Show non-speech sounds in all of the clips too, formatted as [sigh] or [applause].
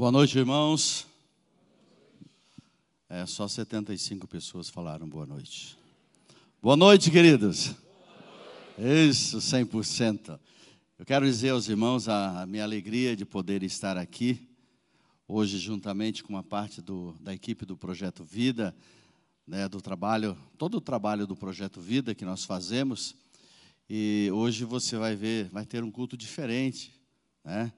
Boa noite, irmãos. É, só 75 pessoas falaram boa noite. Boa noite, queridos. Isso, 100%. Eu quero dizer aos irmãos a, minha alegria de poder estar aqui hoje, juntamente com uma parte do, da equipe do Projeto Vida, né, do trabalho, todo o trabalho do Projeto Vida que nós fazemos. E hoje você vai ver, vai ter um culto diferente, né?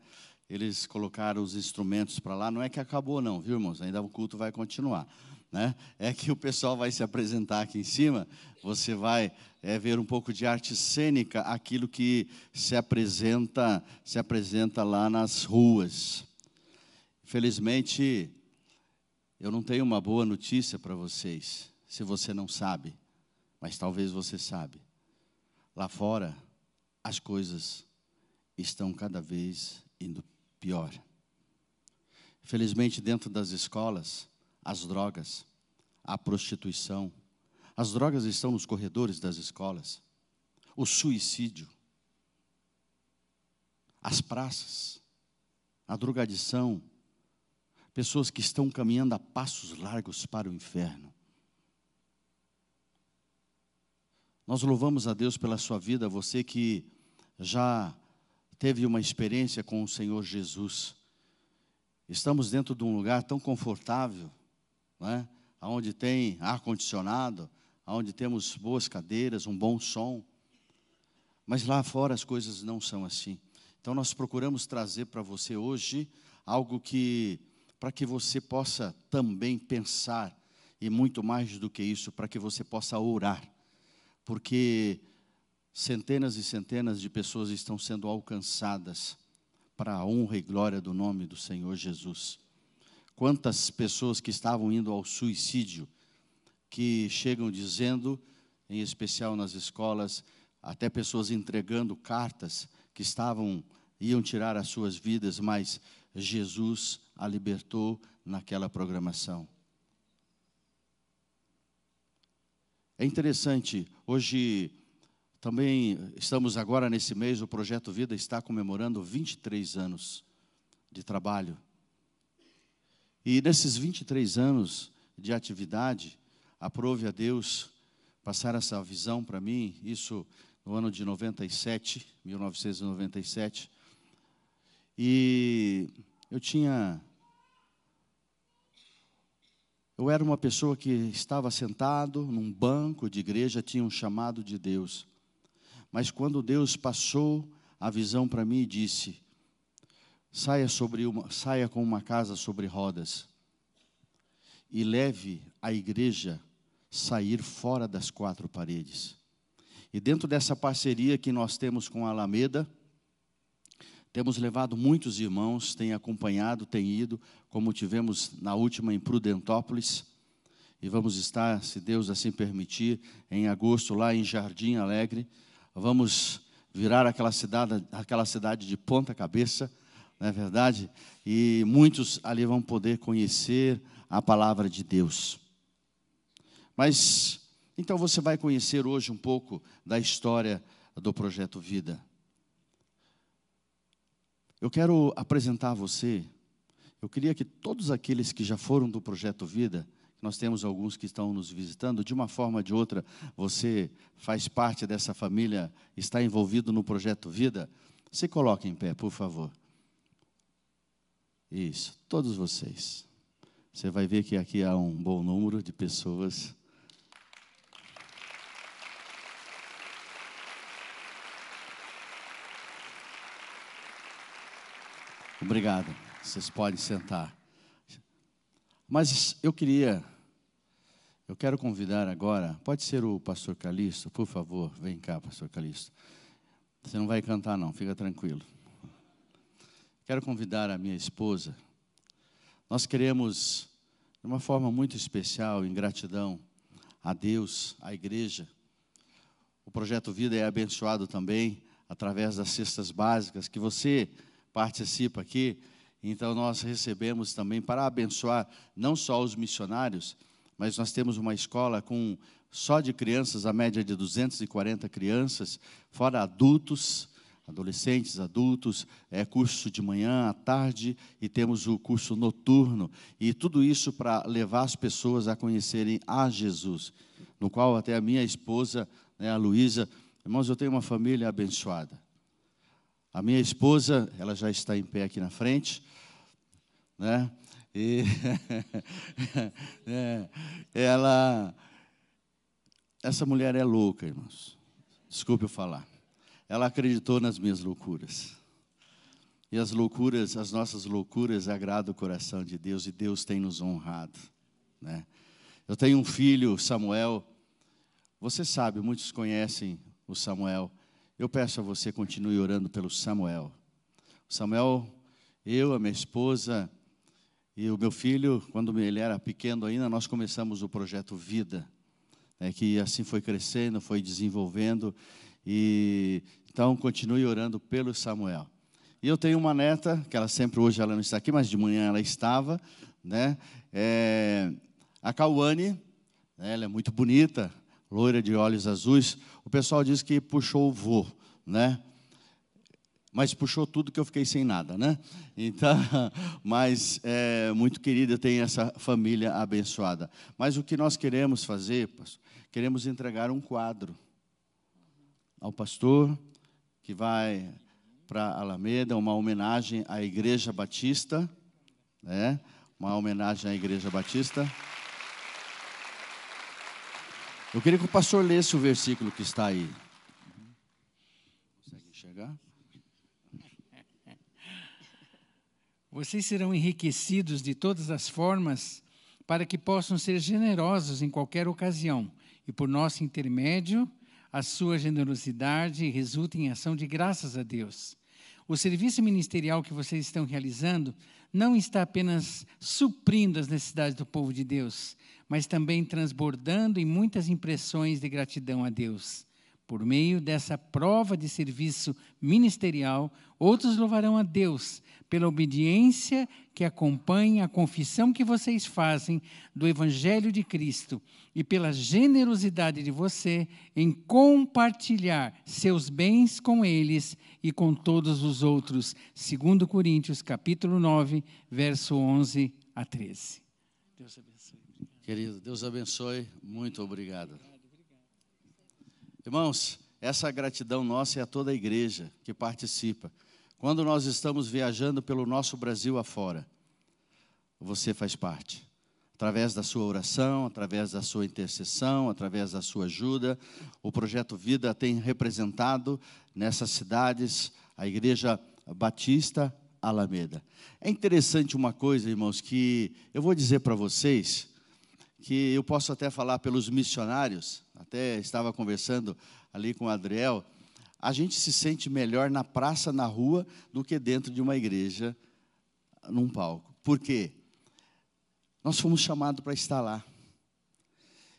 Eles colocaram os instrumentos para lá. Não é que acabou, não, viu, irmãos? Ainda o culto vai continuar. Né? É que o pessoal vai se apresentar aqui em cima, você vai é, ver um pouco de arte cênica, aquilo que se apresenta, se apresenta lá nas ruas. Felizmente, eu não tenho uma boa notícia para vocês, se você não sabe, mas talvez você sabe. Lá fora, as coisas estão cada vez indo pior. Felizmente, dentro das escolas, as drogas, a prostituição, as drogas estão nos corredores das escolas, o suicídio, as praças, a drogadição, pessoas que estão caminhando a passos largos para o inferno. Nós louvamos a Deus pela sua vida, você que já teve uma experiência com o Senhor Jesus. Estamos dentro de um lugar tão confortável, né? onde tem ar-condicionado, onde temos boas cadeiras, um bom som. Mas lá fora as coisas não são assim. Então nós procuramos trazer para você hoje algo que, para que você possa também pensar, e muito mais do que isso, para que você possa orar. Porque centenas e centenas de pessoas estão sendo alcançadas para a honra e glória do nome do Senhor Jesus. Quantas pessoas que estavam indo ao suicídio, que chegam dizendo, em especial nas escolas, até pessoas entregando cartas que estavam iam tirar as suas vidas, mas Jesus a libertou naquela programação. É interessante, hoje também estamos agora nesse mês, o Projeto Vida está comemorando 23 anos de trabalho. E nesses 23 anos de atividade, aprove a Deus passar essa visão para mim, isso no ano de 97, 1997. E eu tinha eu era uma pessoa que estava sentado num banco de igreja, tinha um chamado de Deus. Mas quando Deus passou a visão para mim e disse: saia, sobre uma, saia com uma casa sobre rodas e leve a igreja sair fora das quatro paredes. E dentro dessa parceria que nós temos com a Alameda, temos levado muitos irmãos, têm acompanhado, têm ido, como tivemos na última em Prudentópolis, e vamos estar, se Deus assim permitir, em agosto lá em Jardim Alegre, vamos virar aquela cidade, aquela cidade de ponta cabeça, não é verdade? E muitos ali vão poder conhecer a palavra de Deus. Mas, então você vai conhecer hoje um pouco da história do Projeto Vida. Eu quero apresentar a você, eu queria que todos aqueles que já foram do Projeto Vida, nós temos alguns que estão nos visitando, de uma forma ou de outra, você faz parte dessa família, está envolvido no projeto Vida. Se coloque em pé, por favor. Isso, todos vocês. Você vai ver que aqui há um bom número de pessoas. Obrigado. Vocês podem sentar. Mas eu queria eu quero convidar agora, pode ser o pastor Calixto, por favor, vem cá, pastor Calixto. Você não vai cantar, não, fica tranquilo. Quero convidar a minha esposa. Nós queremos, de uma forma muito especial, em gratidão a Deus, à igreja. O projeto Vida é abençoado também através das cestas básicas que você participa aqui. Então, nós recebemos também para abençoar não só os missionários, mas nós temos uma escola com só de crianças, a média de 240 crianças, fora adultos, adolescentes, adultos, é curso de manhã, à tarde e temos o curso noturno. E tudo isso para levar as pessoas a conhecerem a Jesus, no qual até a minha esposa, né, a Luísa, irmãos, eu tenho uma família abençoada. A minha esposa, ela já está em pé aqui na frente, né? E [laughs] é, ela, essa mulher é louca, irmãos. Desculpe eu falar. Ela acreditou nas minhas loucuras. E as loucuras, as nossas loucuras agradam o coração de Deus e Deus tem nos honrado, né? Eu tenho um filho, Samuel. Você sabe, muitos conhecem o Samuel. Eu peço a você continue orando pelo Samuel. Samuel, eu, a minha esposa e o meu filho, quando ele era pequeno ainda, nós começamos o projeto Vida, né, que assim foi crescendo, foi desenvolvendo e então continue orando pelo Samuel. E eu tenho uma neta, que ela sempre hoje ela não está aqui, mas de manhã ela estava, né? É, a Cauane, né, ela é muito bonita, loira de olhos azuis. O pessoal diz que puxou o vô, né? Mas puxou tudo que eu fiquei sem nada, né? Então, [laughs] mas é muito querida, tem essa família abençoada. Mas o que nós queremos fazer, pastor, queremos entregar um quadro ao pastor que vai para Alameda, uma homenagem à Igreja Batista, né? Uma homenagem à Igreja Batista. Eu queria que o pastor lesse o versículo que está aí. Consegue enxergar? Vocês serão enriquecidos de todas as formas para que possam ser generosos em qualquer ocasião e por nosso intermédio a sua generosidade resulta em ação de graças a Deus. O serviço ministerial que vocês estão realizando não está apenas suprindo as necessidades do povo de Deus, mas também transbordando em muitas impressões de gratidão a Deus. Por meio dessa prova de serviço ministerial, outros louvarão a Deus pela obediência que acompanha a confissão que vocês fazem do Evangelho de Cristo e pela generosidade de você em compartilhar seus bens com eles e com todos os outros. Segundo Coríntios, capítulo 9, verso 11 a 13. Deus abençoe. Querido, Deus abençoe. Muito obrigado. Irmãos, essa gratidão nossa é a toda a igreja que participa. Quando nós estamos viajando pelo nosso Brasil afora, você faz parte. Através da sua oração, através da sua intercessão, através da sua ajuda, o projeto Vida tem representado nessas cidades a Igreja Batista Alameda. É interessante uma coisa, irmãos, que eu vou dizer para vocês, que eu posso até falar pelos missionários, até estava conversando ali com o Adriel, a gente se sente melhor na praça, na rua, do que dentro de uma igreja, num palco. Por quê? Nós fomos chamados para estar lá.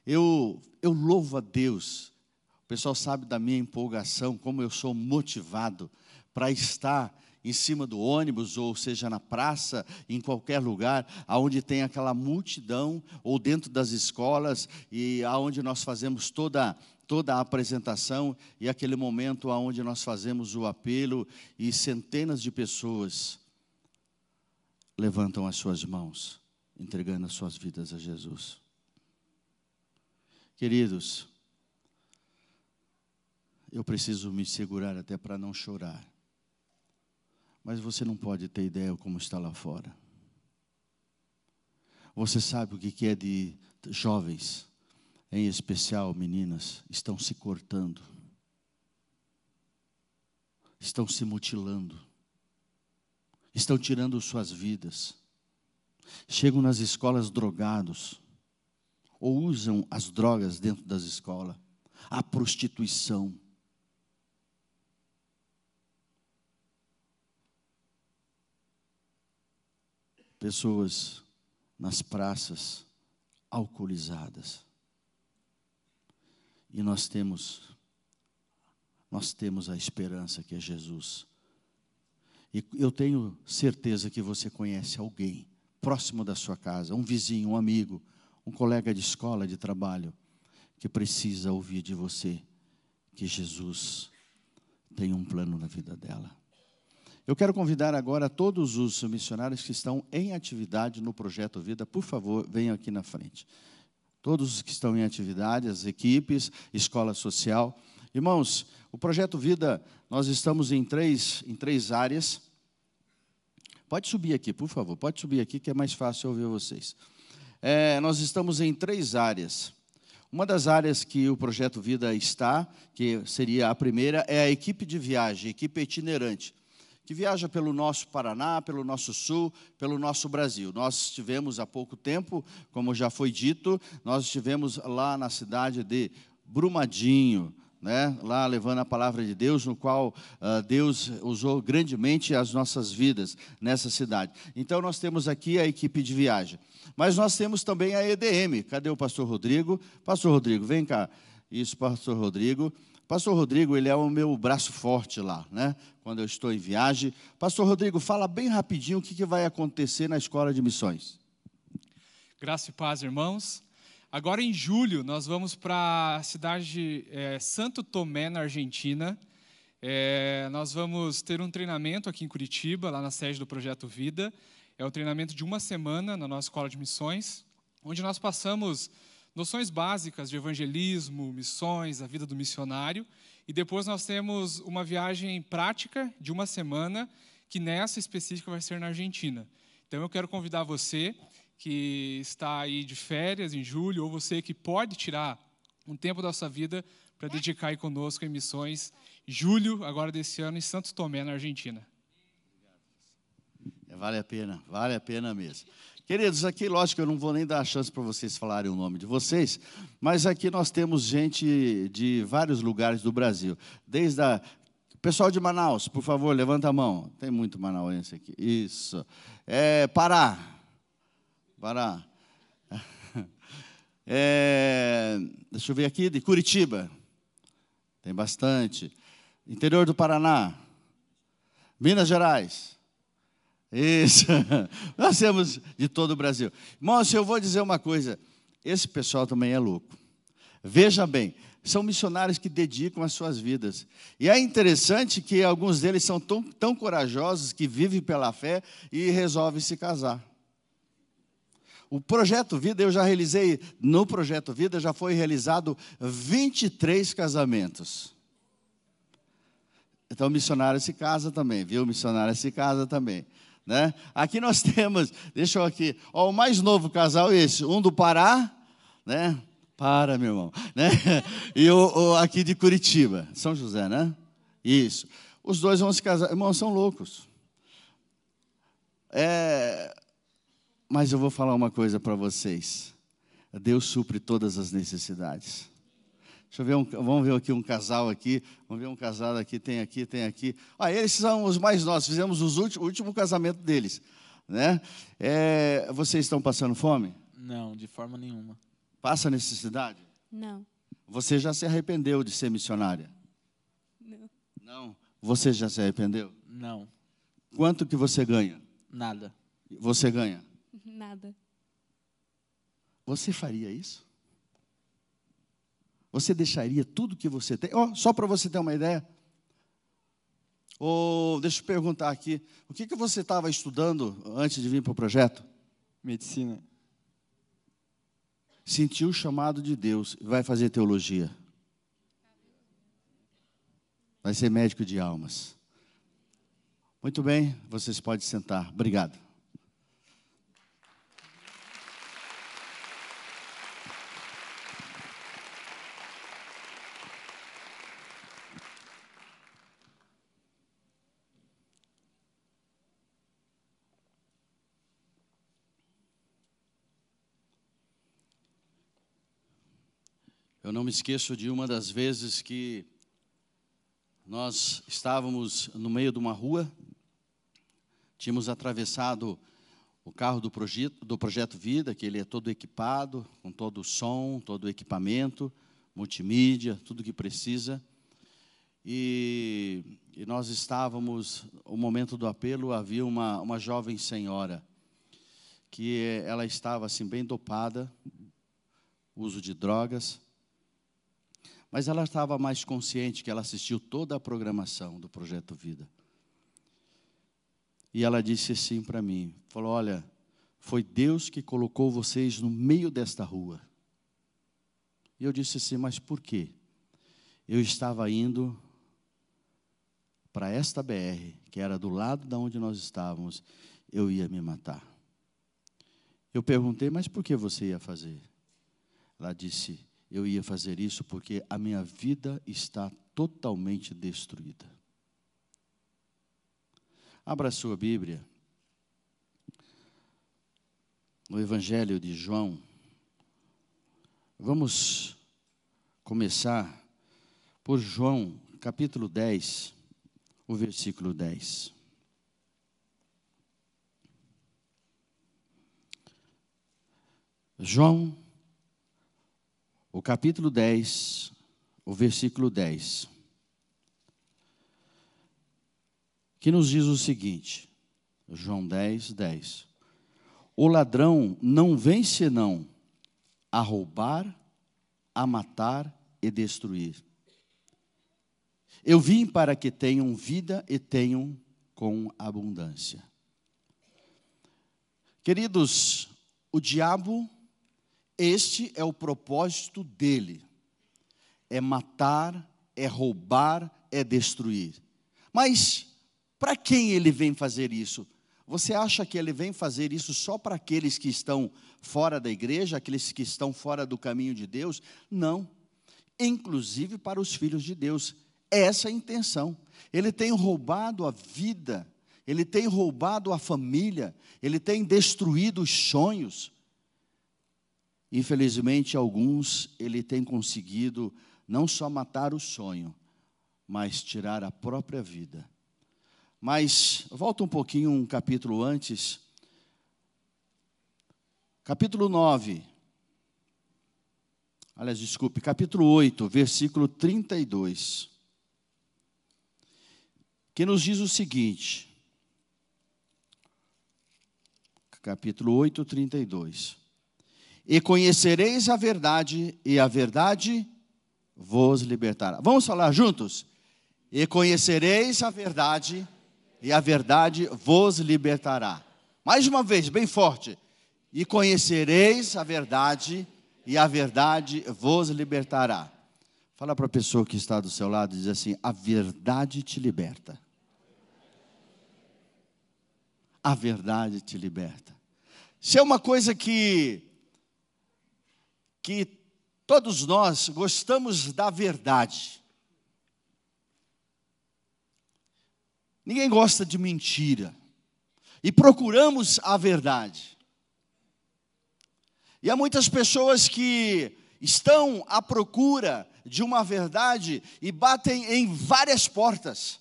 Eu, eu louvo a Deus. O pessoal sabe da minha empolgação, como eu sou motivado para estar em cima do ônibus, ou seja, na praça, em qualquer lugar, aonde tem aquela multidão, ou dentro das escolas, e aonde nós fazemos toda toda a apresentação e aquele momento aonde nós fazemos o apelo e centenas de pessoas levantam as suas mãos, entregando as suas vidas a Jesus. Queridos, eu preciso me segurar até para não chorar. Mas você não pode ter ideia como está lá fora. Você sabe o que é de jovens, em especial meninas, estão se cortando, estão se mutilando, estão tirando suas vidas, chegam nas escolas drogados, ou usam as drogas dentro das escolas, a prostituição. Pessoas nas praças alcoolizadas. E nós temos nós temos a esperança que é Jesus. E eu tenho certeza que você conhece alguém próximo da sua casa, um vizinho, um amigo, um colega de escola, de trabalho, que precisa ouvir de você que Jesus tem um plano na vida dela. Eu quero convidar agora todos os missionários que estão em atividade no Projeto Vida, por favor, venham aqui na frente. Todos os que estão em atividade, as equipes, escola social. Irmãos, o Projeto Vida, nós estamos em três, em três áreas. Pode subir aqui, por favor, pode subir aqui que é mais fácil ouvir vocês. É, nós estamos em três áreas. Uma das áreas que o Projeto Vida está, que seria a primeira, é a equipe de viagem, equipe itinerante, que viaja pelo nosso Paraná, pelo nosso Sul, pelo nosso Brasil. Nós estivemos há pouco tempo, como já foi dito, nós estivemos lá na cidade de Brumadinho, né, lá levando a palavra de Deus, no qual uh, Deus usou grandemente as nossas vidas nessa cidade. Então, nós temos aqui a equipe de viagem. Mas nós temos também a EDM. Cadê o pastor Rodrigo? Pastor Rodrigo, vem cá. Isso, pastor Rodrigo. Pastor Rodrigo, ele é o meu braço forte lá, né? Quando eu estou em viagem. Pastor Rodrigo, fala bem rapidinho o que, que vai acontecer na escola de missões. Graça e paz, irmãos. Agora, em julho, nós vamos para a cidade de é, Santo Tomé, na Argentina. É, nós vamos ter um treinamento aqui em Curitiba, lá na sede do Projeto Vida. É um treinamento de uma semana na nossa escola de missões, onde nós passamos noções básicas de evangelismo, missões, a vida do missionário. E depois nós temos uma viagem prática de uma semana, que nessa específica vai ser na Argentina. Então eu quero convidar você que está aí de férias em julho, ou você que pode tirar um tempo da sua vida para dedicar aí conosco em missões, julho, agora desse ano, em Santo Tomé, na Argentina. É, vale a pena, vale a pena mesmo. Queridos, aqui, lógico, eu não vou nem dar a chance para vocês falarem o nome de vocês, mas aqui nós temos gente de vários lugares do Brasil. Desde a. Pessoal de Manaus, por favor, levanta a mão. Tem muito manauense aqui. Isso. É, Pará, Pará. [laughs] É, deixa eu ver aqui, de Curitiba. Tem bastante. Interior do Paraná. Minas Gerais. Isso. [laughs] Nós temos de todo o Brasil. Irmãos, eu vou dizer uma coisa. Esse pessoal também é louco. Veja bem, são missionários que dedicam as suas vidas. E é interessante que alguns deles são tão, tão corajosos que vivem pela fé e resolvem se casar. O projeto Vida, eu já realizei, no projeto Vida já foi realizado 23 casamentos. Então, missionário se casa também, viu? Missionária se casa também. Né? Aqui nós [laughs] temos, deixa eu aqui, ó, o mais novo casal esse, um do Pará, né? Para, meu irmão, [laughs] né? E o, o, aqui de Curitiba, São José, né? Isso. Os dois vão se casar, irmãos, são loucos. É, mas eu vou falar uma coisa para vocês. Deus supre todas as necessidades. Deixa eu ver, um, vamos ver aqui um casal aqui. Vamos ver um casal aqui, tem aqui, tem aqui. Ah, eles são os mais nossos. Fizemos os últimos, o último casamento deles. Né? É, vocês estão passando fome? Não, de forma nenhuma. Passa necessidade? Não. Você já se arrependeu de ser missionária? Não. Não. Você já se arrependeu? Não. Quanto que você ganha? Nada. Você ganha? Nada. Você faria isso? Você deixaria tudo que você tem? Oh, só para você ter uma ideia. Ou, deixa eu perguntar aqui, o que, que você estava estudando antes de vir para o projeto? Medicina. Sentiu o chamado de Deus e vai fazer teologia. Vai ser médico de almas. Muito bem, vocês podem sentar. Obrigado. Eu não me esqueço de uma das vezes que nós estávamos no meio de uma rua, tínhamos atravessado o carro do projeto, do projeto Vida, que ele é todo equipado, com todo o som, todo o equipamento, multimídia, tudo que precisa. E, e nós estávamos, o momento do apelo, havia uma, uma jovem senhora, que ela estava assim bem dopada, uso de drogas, Mas ela estava mais consciente que ela assistiu toda a programação do Projeto Vida. E ela disse assim para mim: falou, olha, foi Deus que colocou vocês no meio desta rua. E eu disse assim: mas por quê? Eu estava indo para esta BR, que era do lado da onde nós estávamos, eu ia me matar. Eu perguntei, mas por que você ia fazer? Ela disse, eu ia fazer isso porque a minha vida está totalmente destruída. Abra sua Bíblia. No Evangelho de João. Vamos começar por João, capítulo 10, o versículo 10. João, o capítulo 10, o versículo 10. Que nos diz o seguinte, João 10, 10. O ladrão não vem senão a roubar, a matar e destruir. Eu vim para que tenham vida e tenham com abundância. Queridos, o diabo, este é o propósito dele: é matar, é roubar, é destruir. Mas para quem ele vem fazer isso? Você acha que ele vem fazer isso só para aqueles que estão fora da igreja, aqueles que estão fora do caminho de Deus? Não. Inclusive para os filhos de Deus. Essa é a intenção. Ele tem roubado a vida, ele tem roubado a família, ele tem destruído os sonhos. Infelizmente, alguns ele tem conseguido não só matar o sonho, mas tirar a própria vida. Mas volta um pouquinho um capítulo antes. Capítulo 9. Aliás, desculpe, capítulo 8, versículo 32 que nos diz o seguinte, capítulo 8, 32. E conhecereis a verdade, e a verdade vos libertará. Vamos falar juntos? E conhecereis a verdade, e a verdade vos libertará. Mais uma vez, bem forte. E conhecereis a verdade, e a verdade vos libertará. Fala para a pessoa que está do seu lado e diz assim: a verdade te liberta. A verdade te liberta. Se é uma coisa que que todos nós gostamos da verdade. Ninguém gosta de mentira. E procuramos a verdade. E há muitas pessoas que estão à procura de uma verdade e batem em várias portas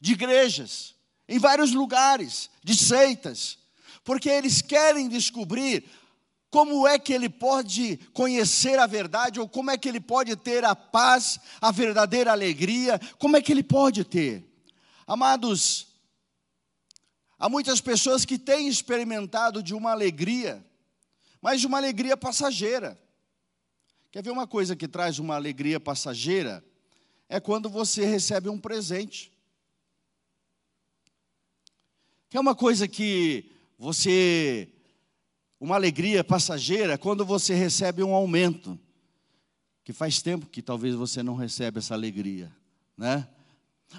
de igrejas, em vários lugares, de seitas, porque eles querem descobrir como é que ele pode conhecer a verdade, ou como é que ele pode ter a paz, a verdadeira alegria, como é que ele pode ter. Amados, há muitas pessoas que têm experimentado de uma alegria, mas de uma alegria passageira. Quer ver uma coisa que traz uma alegria passageira? É quando você recebe um presente. Quer uma coisa que você. Uma alegria passageira quando você recebe um aumento. Que faz tempo que talvez você não recebe essa alegria, né?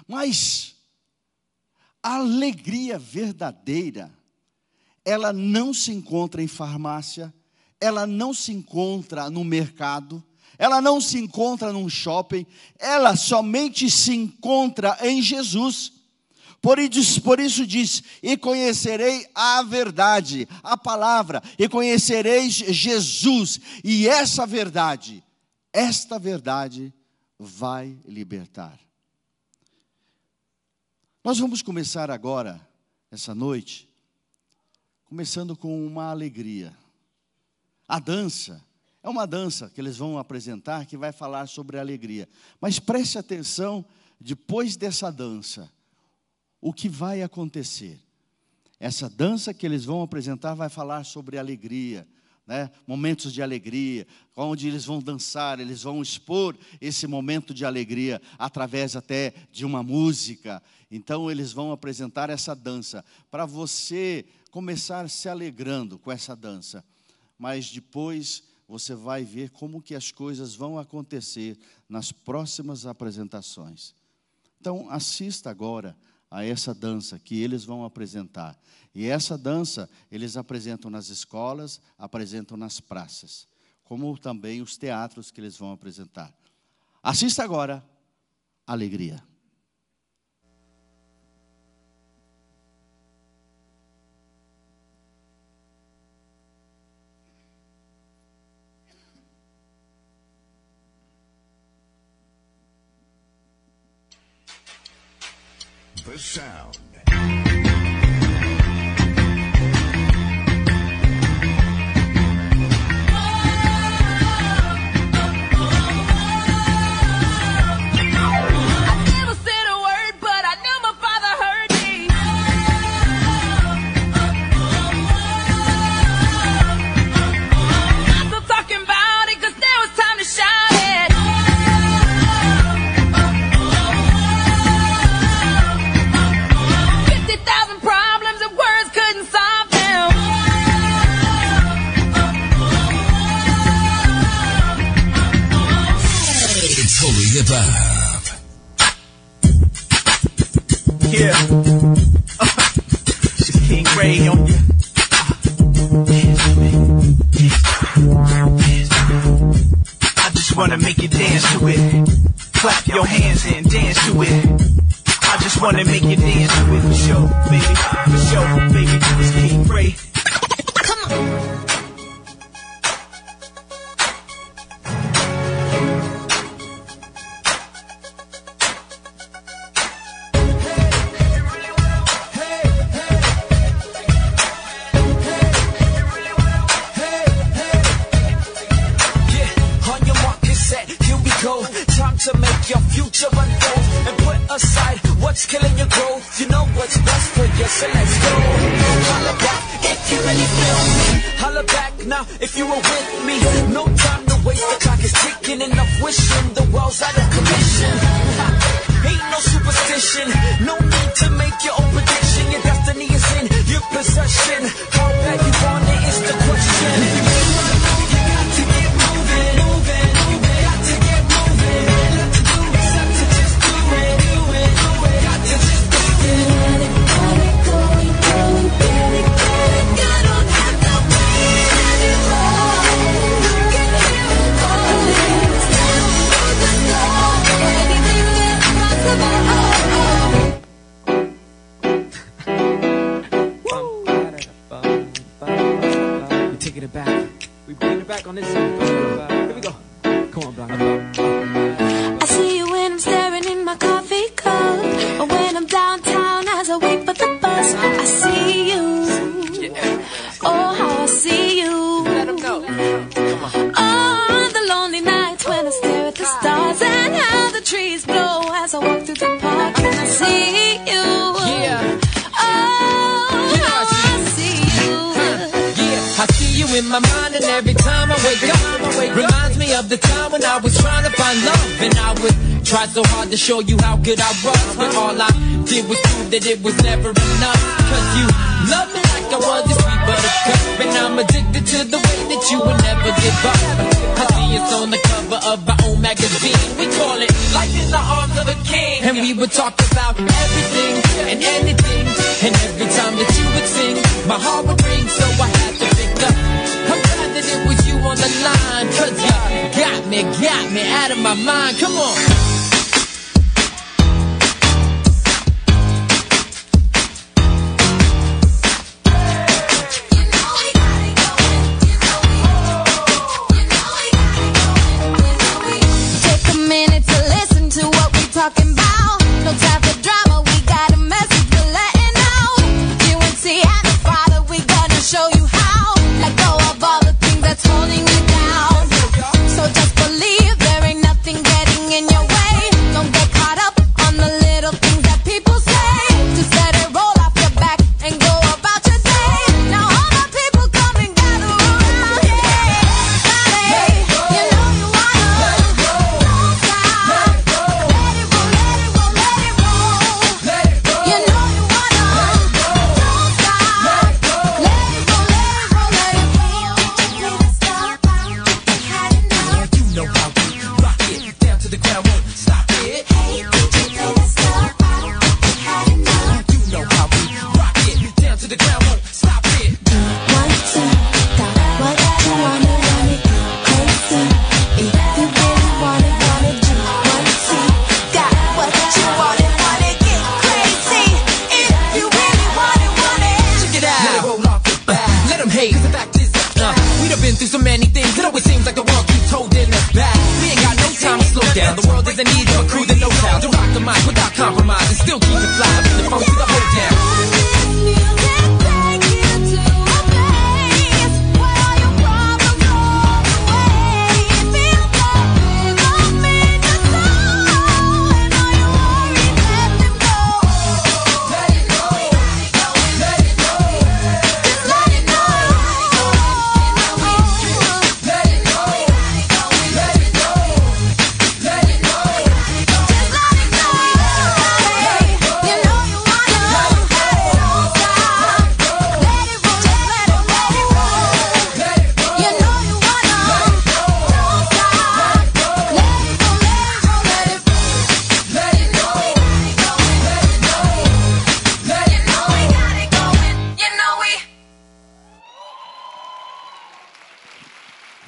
Mas a alegria verdadeira, ela não se encontra em farmácia, ela não se encontra no mercado, ela não se encontra num shopping, ela somente se encontra em Jesus. Por isso, diz: E conhecerei a verdade, a palavra, e conhecereis Jesus, e essa verdade, esta verdade vai libertar. Nós vamos começar agora, essa noite, começando com uma alegria. A dança é uma dança que eles vão apresentar que vai falar sobre alegria. Mas preste atenção, depois dessa dança, o que vai acontecer? Essa dança que eles vão apresentar vai falar sobre alegria. né? momentos de alegria, onde eles vão dançar, eles vão expor esse momento de alegria através até de uma música. Então, eles vão apresentar essa dança para você começar se alegrando com essa dança. Mas depois você vai ver como que as coisas vão acontecer nas próximas apresentações. Então, assista agora a essa dança que eles vão apresentar. E essa dança eles apresentam nas escolas, apresentam nas praças, como também os teatros que eles vão apresentar. Assista agora Alegria. Sound. qu'on essaie. Try so hard to show you how good I was, but all I did was prove that it was never enough. Cause you love me like I was a sweet buttercup, and I'm addicted to the way that you would never give up. I see us on the cover of our own magazine. We call it Life in the Arms of a King, and we would talk about everything and anything, and every time that you would sing, my heart would ring, so I had to pick up. I'm glad that it was you on the line, cause you got me, got me out of my mind. Come on.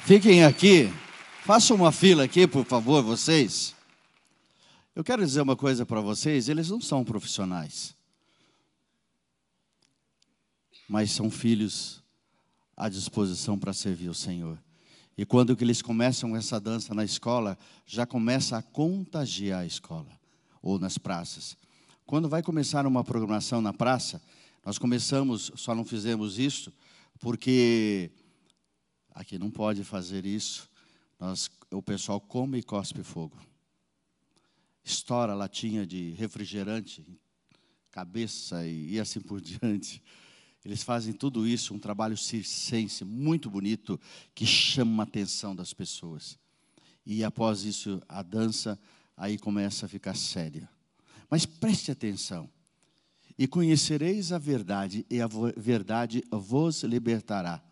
Fiquem aqui. Façam uma fila aqui, por favor, vocês. Eu quero dizer uma coisa para vocês: eles não são profissionais, mas são filhos à disposição para servir o Senhor. E quando que eles começam essa dança na escola, já começa a contagiar a escola ou nas praças. Quando vai começar uma programação na praça, nós começamos, só não fizemos isso porque aqui não pode fazer isso. Nós, o pessoal come e cospe fogo. Estoura latinha de refrigerante, cabeça e, e assim por [laughs] diante. Eles fazem tudo isso, um trabalho circense muito bonito que chama a atenção das pessoas. E após isso, a dança aí começa a ficar séria. Mas preste atenção. E conhecereis a verdade, e a verdade vos libertará.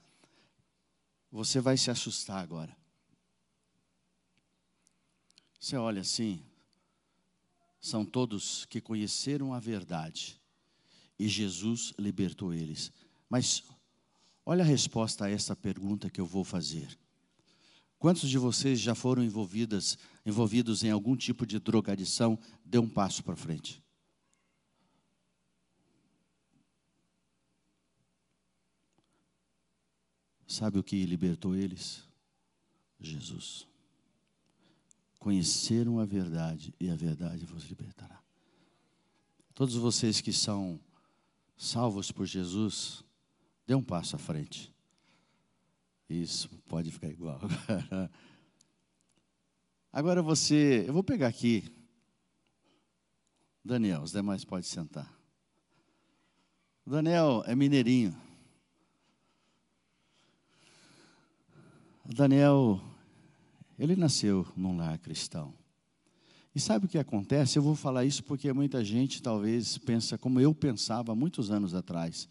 Você vai se assustar agora. Você olha assim, são todos que conheceram a verdade e Jesus libertou eles. Mas olha a resposta a essa pergunta que eu vou fazer. Quantos de vocês já foram envolvidos em algum tipo de drogadição? Dê um passo para frente. Sabe o que libertou eles? Jesus. Conheceram a verdade e a verdade vos libertará. Todos vocês que são salvos por Jesus, dê um passo à frente. Isso, pode ficar igual. Agora você, eu vou pegar aqui. Daniel, os demais podem sentar. Daniel é mineirinho. Daniel, ele nasceu num lar cristão. E sabe o que acontece? Eu vou falar isso porque muita gente talvez pensa como eu pensava muitos anos atrás.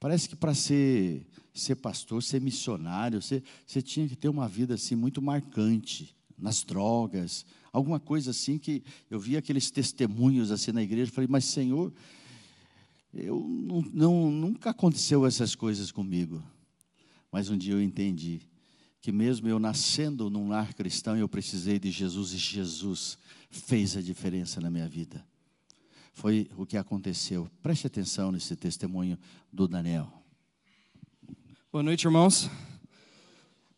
Parece que para ser, ser pastor, ser missionário, você, você tinha que ter uma vida assim muito marcante, nas drogas, alguma coisa assim que eu vi aqueles testemunhos assim na igreja, falei, mas Senhor, eu não, não, nunca aconteceu essas coisas comigo. Mas um dia eu entendi que mesmo eu nascendo num lar cristão, eu precisei de Jesus e Jesus fez a diferença na minha vida. Foi o que aconteceu. Preste atenção nesse testemunho do Daniel. Boa noite, irmãos.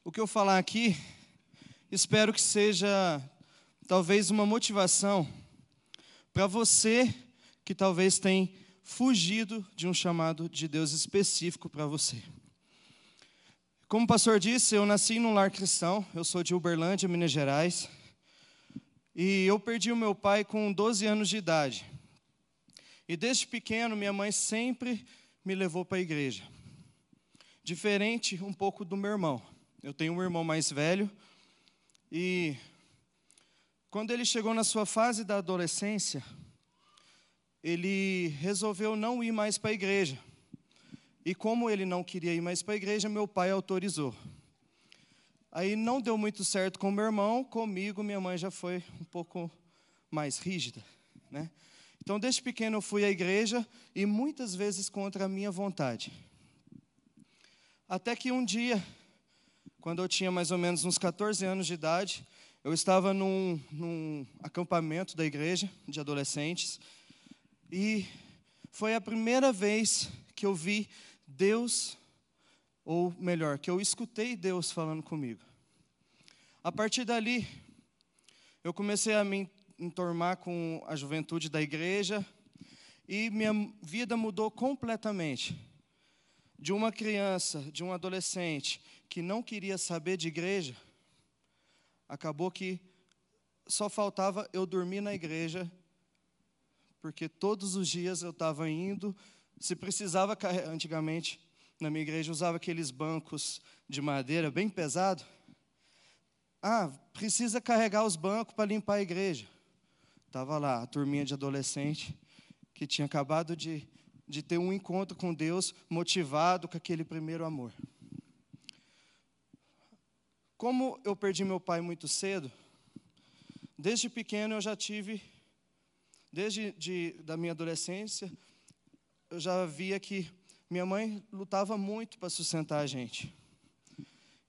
O que eu falar aqui, espero que seja talvez uma motivação para você que talvez tenha fugido de um chamado de Deus específico para você. Como o pastor disse, eu nasci num lar cristão, eu sou de Uberlândia, Minas Gerais, e eu perdi o meu pai com 12 anos de idade. E desde pequeno, minha mãe sempre me levou para a igreja. Diferente um pouco do meu irmão. Eu tenho um irmão mais velho, e quando ele chegou na sua fase da adolescência, ele resolveu não ir mais para a igreja. E como ele não queria ir mais para a igreja, meu pai autorizou. Aí não deu muito certo com meu irmão, comigo minha mãe já foi um pouco mais rígida, né? Então desde pequeno eu fui à igreja e muitas vezes contra a minha vontade. Até que um dia, quando eu tinha mais ou menos uns 14 anos de idade, eu estava num, num acampamento da igreja de adolescentes e foi a primeira vez que eu vi Deus ou melhor, que eu escutei Deus falando comigo. A partir dali, eu comecei a me entormar com a juventude da igreja e minha vida mudou completamente. De uma criança, de um adolescente que não queria saber de igreja, acabou que só faltava eu dormir na igreja, porque todos os dias eu estava indo, se precisava, carre- antigamente na minha igreja usava aqueles bancos de madeira bem pesado. Ah, precisa carregar os bancos para limpar a igreja. Estava lá a turminha de adolescente que tinha acabado de, de ter um encontro com Deus, motivado com aquele primeiro amor. Como eu perdi meu pai muito cedo, desde pequeno eu já tive, desde de, da minha adolescência, eu já via que minha mãe lutava muito para sustentar a gente.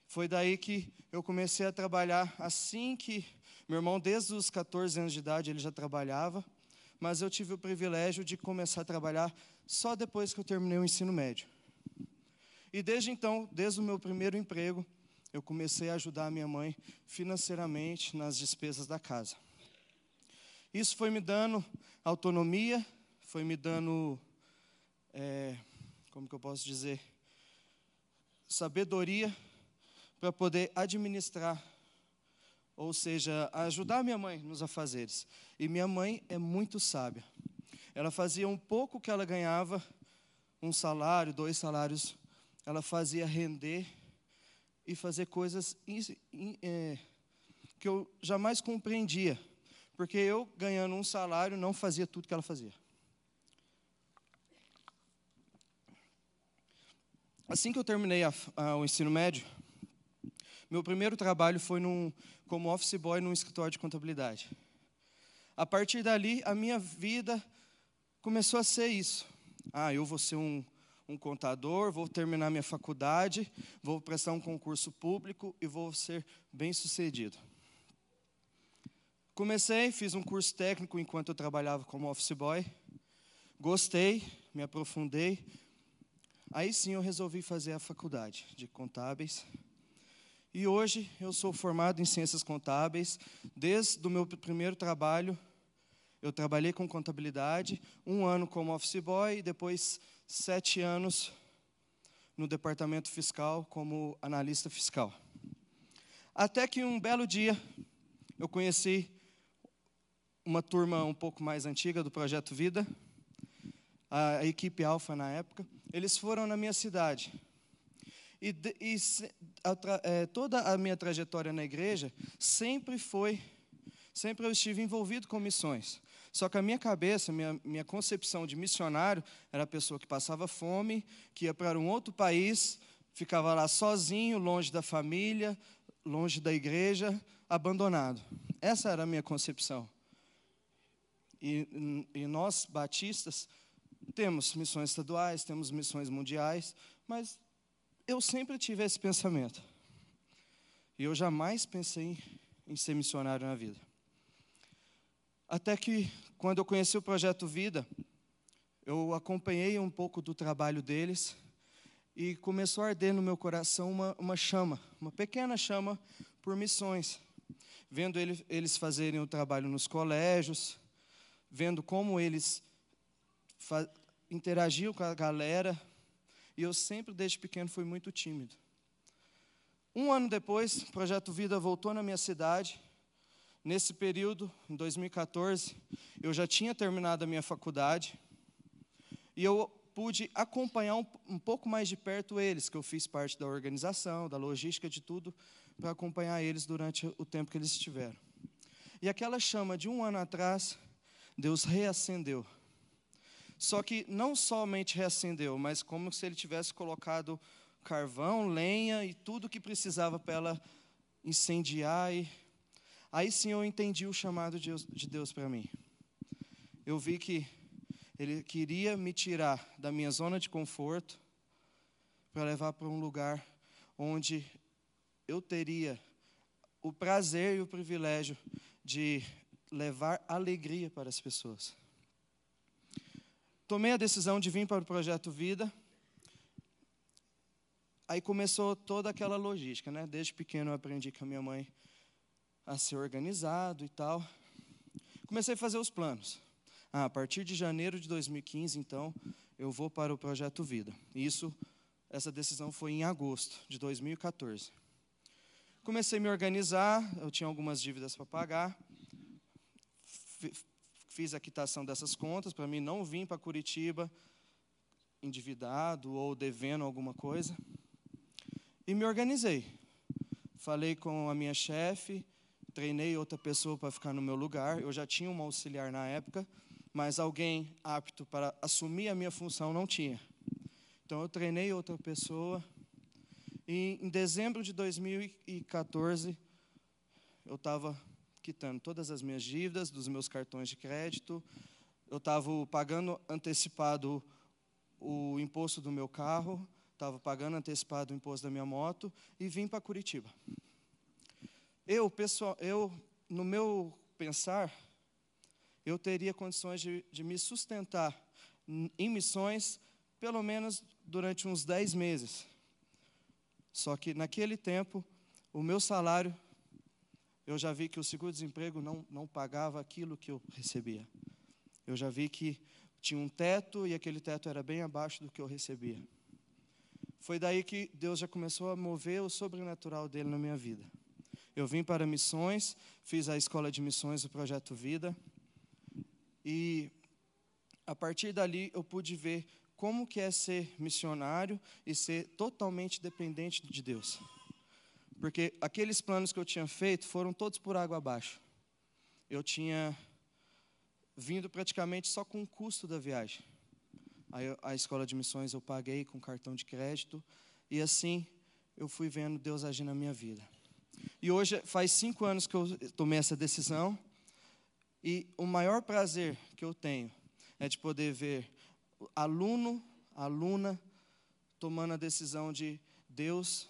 Foi daí que eu comecei a trabalhar assim que meu irmão, desde os 14 anos de idade, ele já trabalhava, mas eu tive o privilégio de começar a trabalhar só depois que eu terminei o ensino médio. E desde então, desde o meu primeiro emprego, eu comecei a ajudar a minha mãe financeiramente nas despesas da casa. Isso foi me dando autonomia, foi me dando, é, como que eu posso dizer, sabedoria para poder administrar, ou seja, ajudar minha mãe nos afazeres. E minha mãe é muito sábia. Ela fazia um pouco que ela ganhava, um salário, dois salários, ela fazia render e fazer coisas in- in- é, que eu jamais compreendia, porque eu ganhando um salário não fazia tudo que ela fazia. Assim que eu terminei a- a- o ensino médio, meu primeiro trabalho foi num, como office boy num escritório de contabilidade. A partir dali, a minha vida começou a ser isso. Ah, eu vou ser um, um contador, vou terminar minha faculdade, vou prestar um concurso público e vou ser bem sucedido. Comecei, fiz um curso técnico enquanto eu trabalhava como office boy. Gostei, me aprofundei. Aí sim eu resolvi fazer a faculdade de contábeis. E hoje eu sou formado em ciências contábeis. Desde o meu primeiro trabalho, eu trabalhei com contabilidade, um ano como office boy e depois sete anos no departamento fiscal como analista fiscal. Até que um belo dia eu conheci uma turma um pouco mais antiga do Projeto Vida, a equipe Alfa na época. Eles foram na minha cidade. E, e a eh, toda a minha trajetória na igreja sempre foi, sempre eu estive envolvido com missões. Só que a minha cabeça, minha, minha concepção de missionário era a pessoa que passava fome, que ia para um outro país, ficava lá sozinho, longe da família, longe da igreja, abandonado. Essa era a minha concepção. E, e nós, batistas, temos missões estaduais, temos missões mundiais, mas eu sempre tive esse pensamento. E eu jamais pensei em, ser missionário na vida. Até que, quando eu conheci o Projeto Vida, eu acompanhei um pouco do trabalho deles e começou a arder no meu coração uma, uma chama, uma pequena chama por missões. Vendo ele, eles fazerem o trabalho nos colégios, vendo como eles interagiam com a galera, e eu sempre, desde pequeno, fui muito tímido. Um ano depois, o Projeto Vida voltou na minha cidade. Nesse período, em 2014, eu já tinha terminado a minha faculdade e eu pude acompanhar um, um pouco mais de perto eles, que eu fiz parte da organização, da logística, de tudo, para acompanhar eles durante o tempo que eles estiveram. E aquela chama de um ano atrás, Deus reacendeu. Só que não somente reacendeu, mas como se ele tivesse colocado carvão, lenha e tudo que precisava para ela incendiar. E... Aí sim eu entendi o chamado de Deus, de Deus para mim. Eu vi que Ele queria me tirar da minha zona de conforto para levar para um lugar onde eu teria o prazer e o privilégio de levar alegria para as pessoas. Tomei a decisão de vir para o projeto Vida. aí começou toda aquela logística, né? Desde pequeno eu aprendi com a minha mãe a ser organizado e tal. Comecei a fazer os planos. Ah, a partir de janeiro de 2015, então, eu vou para o projeto Vida. Isso, essa decisão foi em agosto de 2014. Comecei a me organizar, eu tinha algumas dívidas para pagar. Fi- Fiz a quitação dessas contas para mim não vir para Curitiba endividado ou devendo alguma coisa. E me organizei. Falei com a minha chefe, treinei outra pessoa para ficar no meu lugar. Eu já tinha uma auxiliar na época, mas alguém apto para assumir a minha função não tinha. Então eu treinei outra pessoa. E em dezembro de 2014, eu estava quitando todas as minhas dívidas dos meus cartões de crédito. Eu estava pagando antecipado o imposto do meu carro, estava pagando antecipado o imposto da minha moto e vim para Curitiba. Eu, pessoal, eu, no meu pensar, eu teria condições de, de me sustentar em missões, pelo menos durante uns 10 meses. Só que naquele tempo, o meu salário, eu já vi que o seguro-desemprego não, não pagava aquilo que eu recebia. Eu já vi que tinha um teto e aquele teto era bem abaixo do que eu recebia. Foi daí que Deus já começou a mover o sobrenatural dele na minha vida. Eu vim para missões, fiz a escola de missões do Projeto Vida, e a partir dali eu pude ver como que é ser missionário e ser totalmente dependente de Deus. Porque aqueles planos que eu tinha feito foram todos por água abaixo. Eu tinha vindo praticamente só com o custo da viagem. Aí a escola de missões eu paguei com cartão de crédito e assim eu fui vendo Deus agir na minha vida. E hoje faz cinco anos que eu tomei essa decisão e o maior prazer que eu tenho é de poder ver aluno, aluna tomando a decisão de Deus,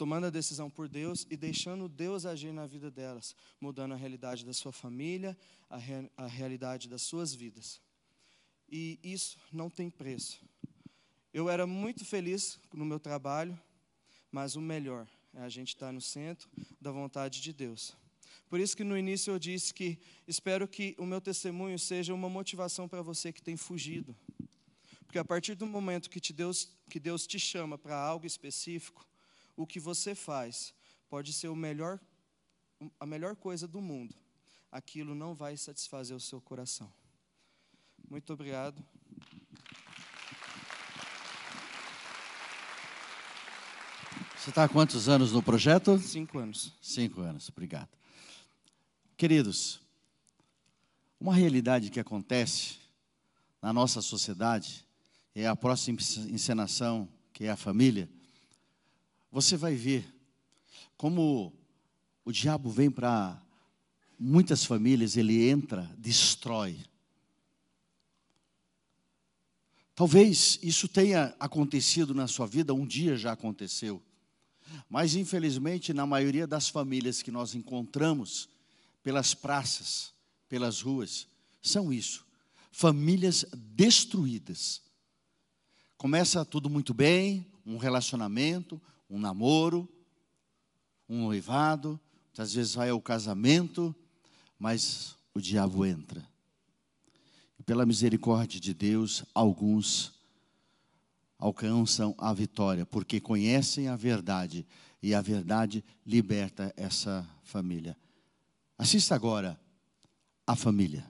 tomando a decisão por Deus e deixando Deus agir na vida delas, mudando a realidade da sua família, a, rea- a realidade das suas vidas. E isso não tem preço. Eu era muito feliz no meu trabalho, mas o melhor é a gente estar no centro da vontade de Deus. Por isso que no início eu disse que espero que o meu testemunho seja uma motivação para você que tem fugido. Porque a partir do momento que, te Deus, que Deus te chama para algo específico, o que você faz pode ser melhor, a melhor coisa do mundo. Aquilo não vai satisfazer o seu coração. Muito obrigado. Você está há quantos anos no projeto? Cinco anos. Cinco anos, obrigado. Queridos, uma realidade que acontece na nossa sociedade é a próxima encenação, que é a família. Você vai ver como o diabo vem para muitas famílias, ele entra, destrói. Talvez isso tenha acontecido na sua vida, um dia já aconteceu. Mas, infelizmente, na maioria das famílias que nós encontramos pelas praças, pelas ruas, são isso: famílias destruídas. Começa tudo muito bem, um relacionamento, um namoro, um noivado, às vezes vai ao casamento, mas o diabo entra. E pela misericórdia de Deus, alguns alcançam a vitória, porque conhecem a verdade e a verdade liberta essa família. Assista agora a família.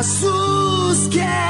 Braços quero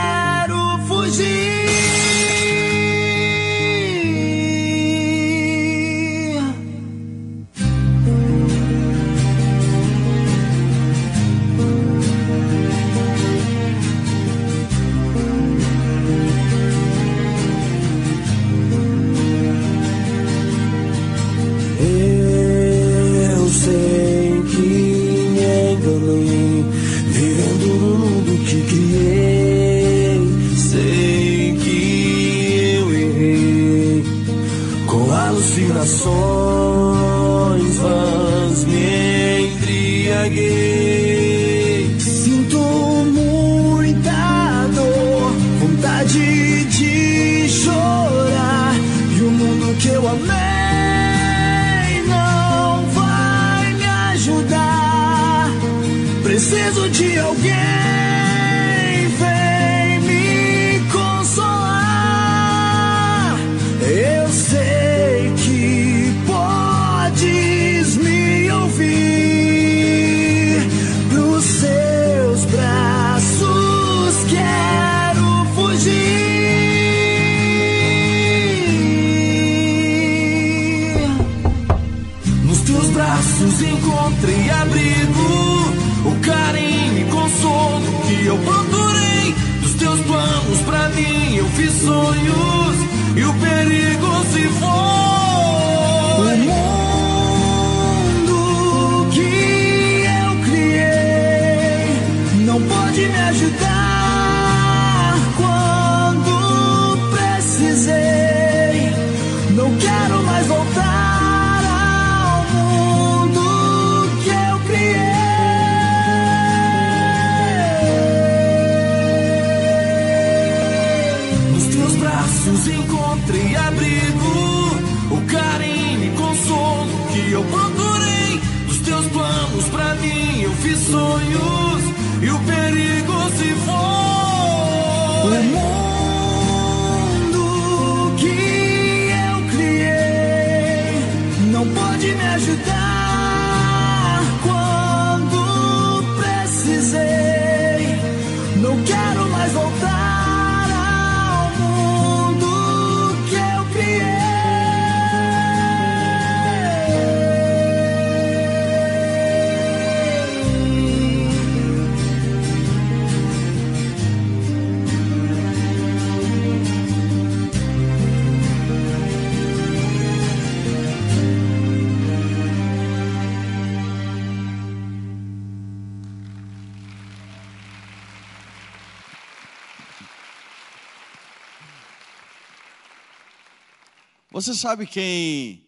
Você sabe quem,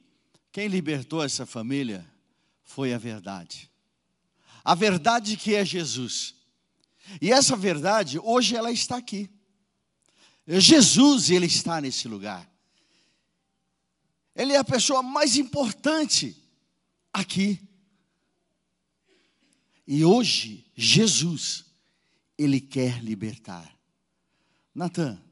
quem libertou essa família? Foi a verdade. A verdade que é Jesus. E essa verdade, hoje ela está aqui. Jesus, ele está nesse lugar. Ele é a pessoa mais importante aqui. E hoje, Jesus, ele quer libertar. Natan,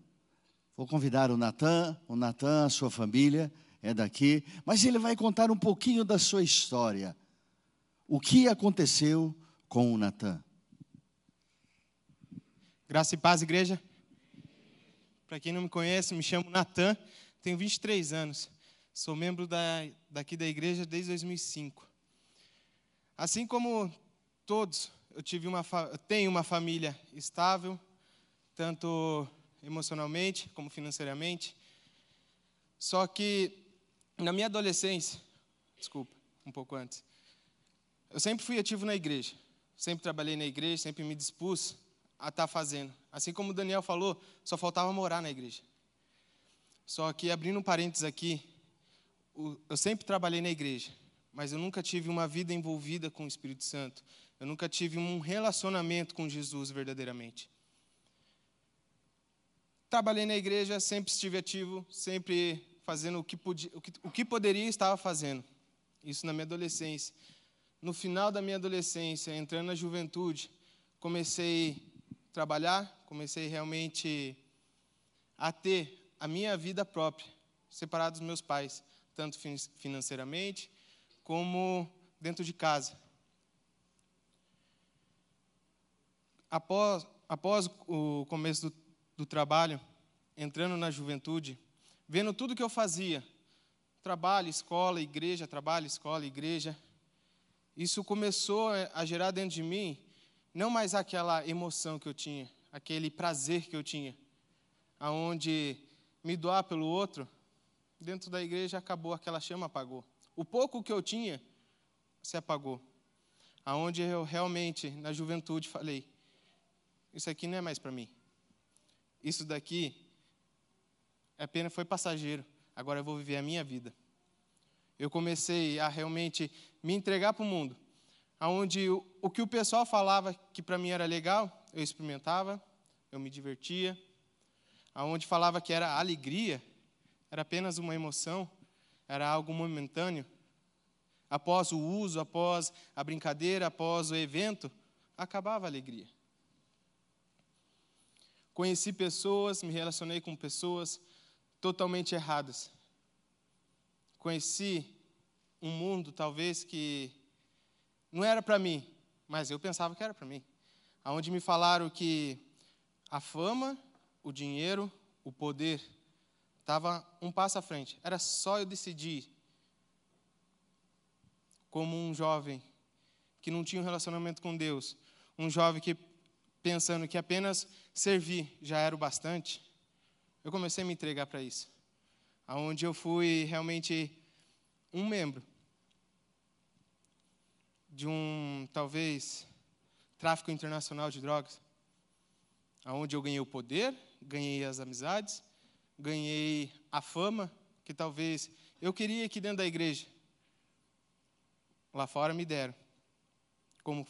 vou convidar o Natan, o Natan, a sua família é daqui, mas ele vai contar um pouquinho da sua história. O que aconteceu com o Natan? Graça e paz, igreja. Para quem não me conhece, me chamo Natan, tenho 23 anos. Sou membro da, daqui da igreja desde 2005. Assim como todos, eu tive uma eu tenho uma família estável, tanto emocionalmente como financeiramente. Só que na minha adolescência, desculpa, um pouco antes, eu sempre fui ativo na igreja. sempre trabalhei na igreja, sempre me dispus a estar fazendo. Assim como o Daniel falou, só faltava morar na igreja. Só que, abrindo um parênteses aqui, eu sempre trabalhei na igreja, mas eu nunca tive uma vida envolvida com o Espírito Santo. Eu nunca tive um relacionamento com Jesus verdadeiramente. Trabalhei na igreja, sempre estive ativo, sempre fazendo o que, podia, o que, o que poderia estava fazendo. Isso na minha adolescência. No final da minha adolescência, entrando na juventude, comecei a trabalhar, comecei realmente a ter a minha vida própria, separado dos meus pais, tanto fin- financeiramente como dentro de casa. Após, após o começo do, do trabalho, entrando na juventude, vendo tudo que eu fazia, trabalho, escola, igreja, trabalho, escola, igreja, isso começou a gerar dentro de mim não mais aquela emoção que eu tinha, aquele prazer que eu tinha, aonde me doar pelo outro, dentro da igreja acabou, aquela chama apagou. O pouco que eu tinha se apagou. Aonde eu realmente, na juventude, falei: Isso aqui não é mais para mim. Isso daqui apenas foi passageiro. Agora eu vou viver a minha vida. Eu comecei a realmente me entregar para o mundo. Aonde o, o que o pessoal falava que para mim era legal, eu experimentava, eu me divertia. Aonde falava que era alegria, era apenas uma emoção, era algo momentâneo. Após o uso, após a brincadeira, após o evento, acabava a alegria. Conheci pessoas, me relacionei com pessoas totalmente erradas. Conheci um mundo, talvez, que não era para mim, mas eu pensava que era para mim. Aonde me falaram que a fama, o dinheiro, o poder estava um passo à frente. Era só eu decidir, como um jovem que não tinha um relacionamento com Deus, um jovem que pensando que apenas servir já era o bastante, eu comecei a me entregar para isso. Aonde eu fui realmente um membro de um, talvez, tráfico internacional de drogas, aonde eu ganhei o poder, ganhei as amizades, ganhei a fama que talvez eu queria aqui dentro da igreja. Lá fora me deram. Como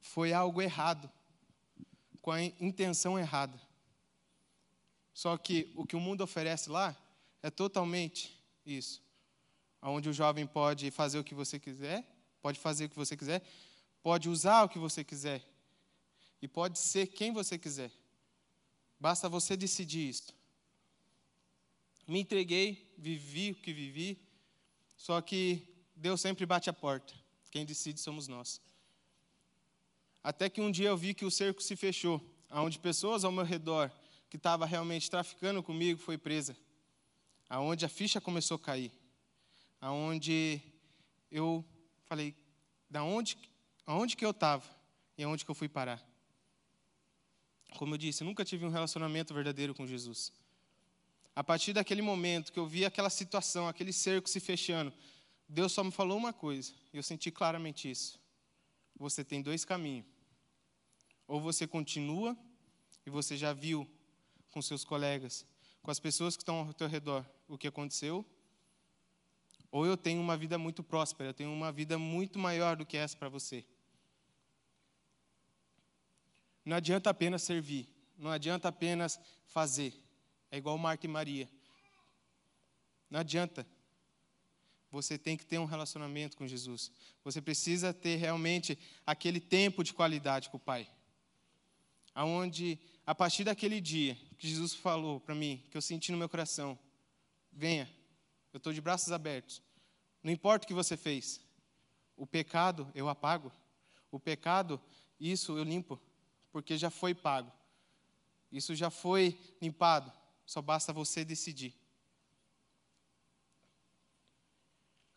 foi algo errado, com a intenção errada. Só que o que o mundo oferece lá é totalmente isso. Onde o jovem pode fazer o que você quiser, pode fazer o que você quiser, pode usar o que você quiser e pode ser quem você quiser. Basta você decidir isso. Me entreguei, vivi o que vivi, só que Deus sempre bate a porta. Quem decide somos nós. Até que um dia eu vi que o cerco se fechou, aonde pessoas ao meu redor que estavam realmente traficando comigo foi presa, aonde a ficha começou a cair, aonde eu falei, da onde, aonde que eu estava e aonde que eu fui parar. Como eu disse, eu nunca tive um relacionamento verdadeiro com Jesus. A partir daquele momento que eu vi aquela situação, aquele cerco se fechando, Deus só me falou uma coisa, e eu senti claramente isso. Você tem dois caminhos. Ou você continua, e você já viu com seus colegas, com as pessoas que estão ao teu redor, o que aconteceu, ou eu tenho uma vida muito próspera, eu tenho uma vida muito maior do que essa para você. Não adianta apenas servir, não adianta apenas fazer. É igual Marta e Maria. Não adianta. Você tem que ter um relacionamento com Jesus. Você precisa ter realmente aquele tempo de qualidade com o Pai. Aonde, a partir daquele dia que Jesus falou para mim, que eu senti no meu coração, venha, eu estou de braços abertos. Não importa o que você fez. O pecado eu apago. O pecado, isso eu limpo, porque já foi pago. Isso já foi limpado. Só basta você decidir.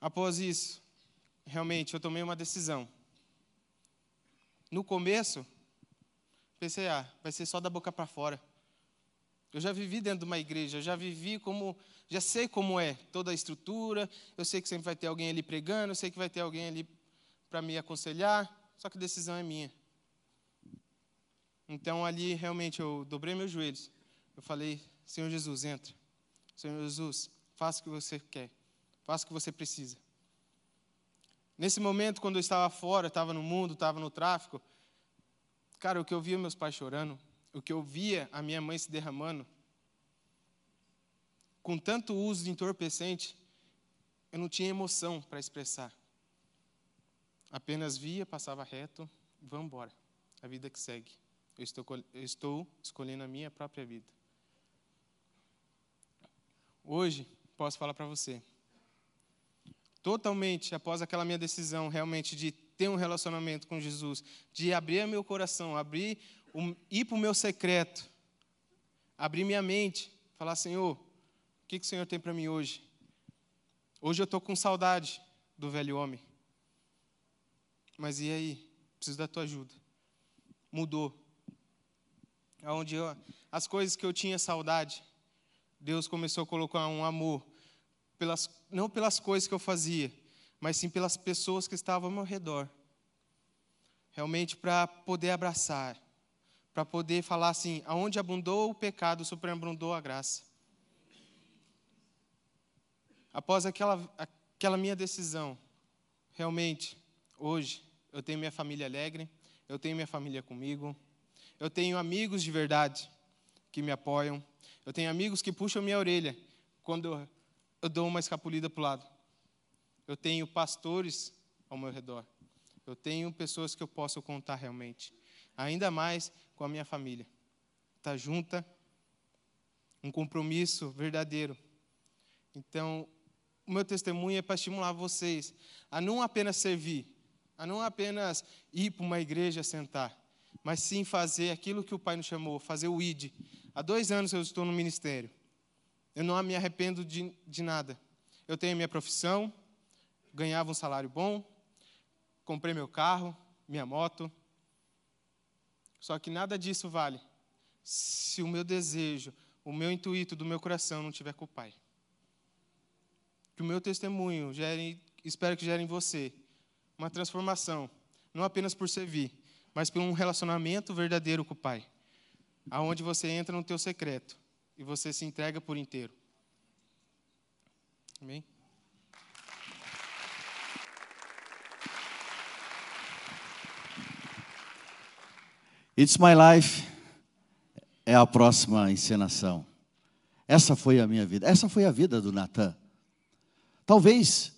Após isso, realmente eu tomei uma decisão. No começo, pensei, ah, vai ser só da boca para fora. Eu já vivi dentro de uma igreja, já vivi como, já sei como é toda a estrutura, eu sei que sempre vai ter alguém ali pregando, eu sei que vai ter alguém ali para me aconselhar. só que a decisão é minha. Então ali realmente eu dobrei meus joelhos. Eu falei: Senhor Jesus, entra. Senhor Jesus, faça o que você quer. Faça o que você precisa. Nesse momento, quando eu estava fora, estava no mundo, estava no tráfico, cara, o que eu via meus pais chorando, o que eu via a minha mãe se derramando, com tanto uso de entorpecente, eu não tinha emoção para expressar. Apenas via, passava reto, vamos embora. A vida que segue. Eu estou, eu estou escolhendo a minha própria vida. Hoje, posso falar para você. Totalmente após aquela minha decisão, realmente, de ter um relacionamento com Jesus, de abrir meu coração, abrir, um, ir para o meu secreto, abrir minha mente, falar: Senhor, o que, que o Senhor tem para mim hoje? Hoje eu estou com saudade do velho homem. Mas e aí? Preciso da tua ajuda. Mudou. Onde eu, as coisas que eu tinha saudade, Deus começou a colocar um amor, pelas, não pelas coisas que eu fazia, mas sim pelas pessoas que estavam ao meu redor. Realmente para poder abraçar, para poder falar assim: aonde abundou o pecado, superabundou a graça. Após aquela, aquela minha decisão, realmente, hoje, eu tenho minha família alegre, eu tenho minha família comigo, eu tenho amigos de verdade que me apoiam, eu tenho amigos que puxam minha orelha quando eu, dou uma escapulida para o lado. Eu tenho pastores ao meu redor. Eu tenho pessoas que eu posso contar realmente. Ainda mais com a minha família. Está junta, um compromisso verdadeiro. Então, o meu testemunho é para estimular vocês a não apenas servir, a não apenas ir para uma igreja sentar, mas sim fazer aquilo que o Pai nos chamou, fazer o ID, Há dois anos eu estou no ministério. Eu não me arrependo de, de nada. Eu tenho minha profissão, ganhava um salário bom, comprei meu carro, minha moto. Só que nada disso vale se o meu desejo, o meu intuito do meu coração não estiver com o Pai. Que o meu testemunho gere, espero que gere em você uma transformação, não apenas por servir, mas por um relacionamento verdadeiro com o Pai aonde você entra no teu secreto e você se entrega por inteiro. Amém? It's My Life é a próxima encenação. Essa foi a minha vida. Essa foi a vida do Natan. Talvez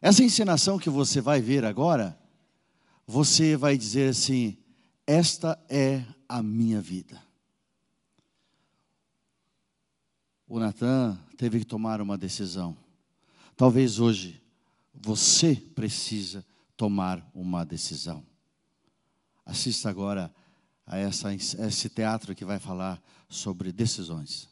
essa encenação que você vai ver agora, você vai dizer assim: esta é a minha vida. O Natan teve que tomar uma decisão. Talvez hoje você precisa tomar uma decisão. Assista agora a essa, esse teatro que vai falar sobre decisões.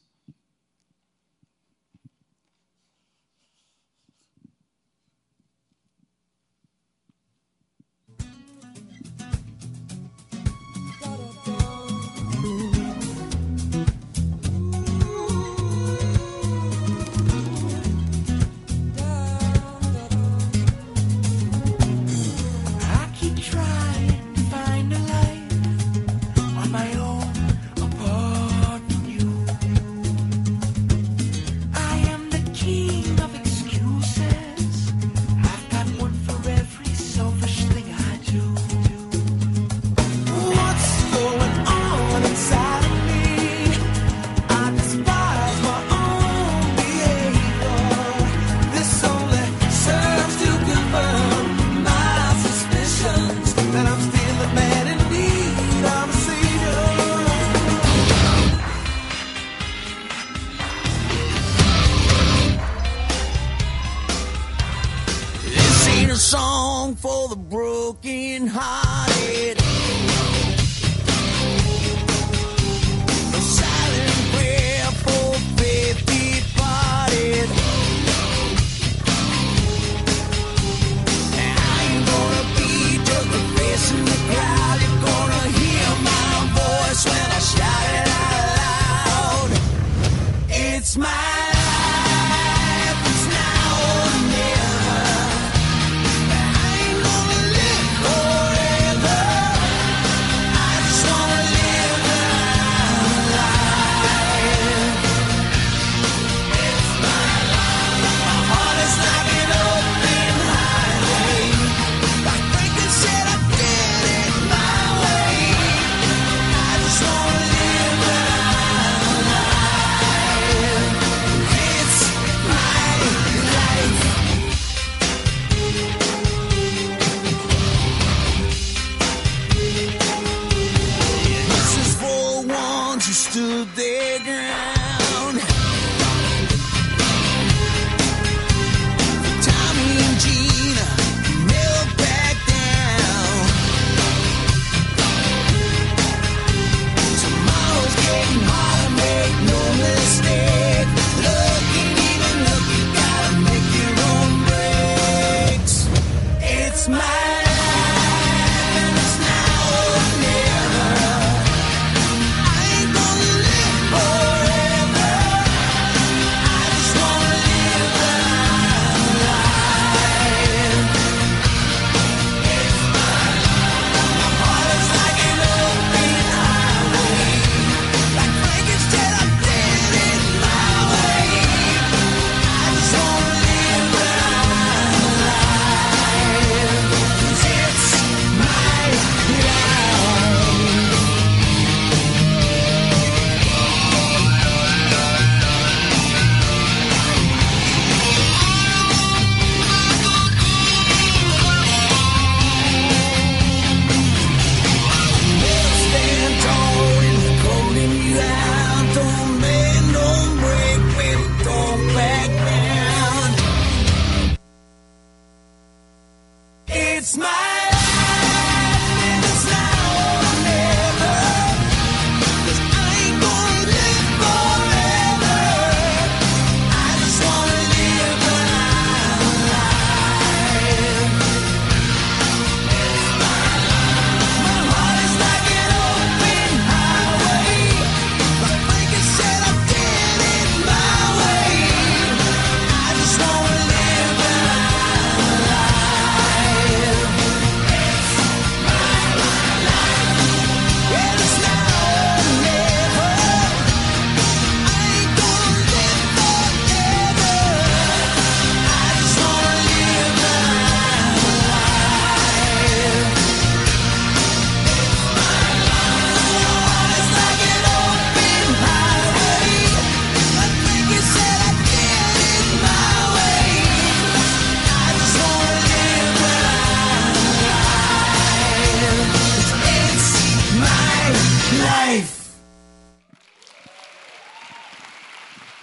Song for the broken hearted.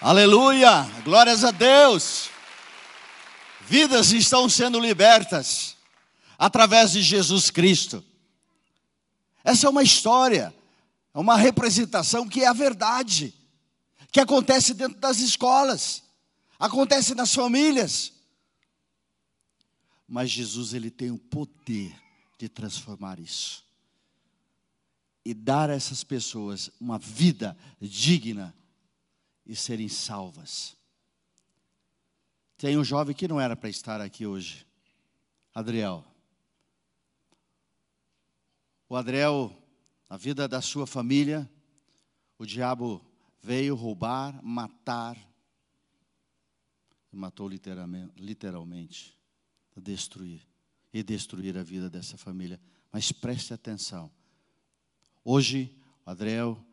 Aleluia! Glórias a Deus! Vidas estão sendo libertas através de Jesus Cristo. Essa é uma história, é uma representação que é a verdade, que acontece dentro das escolas, acontece nas famílias. Mas Jesus ele tem o poder de transformar isso e dar a essas pessoas uma vida digna e serem salvas. Tem um jovem que não era para estar aqui hoje, Adriel. O Adriel, na vida da sua família, o diabo veio roubar, matar, matou literalmente, literalmente, destruir e destruir a vida dessa família. Mas preste atenção. Hoje, o Adriel,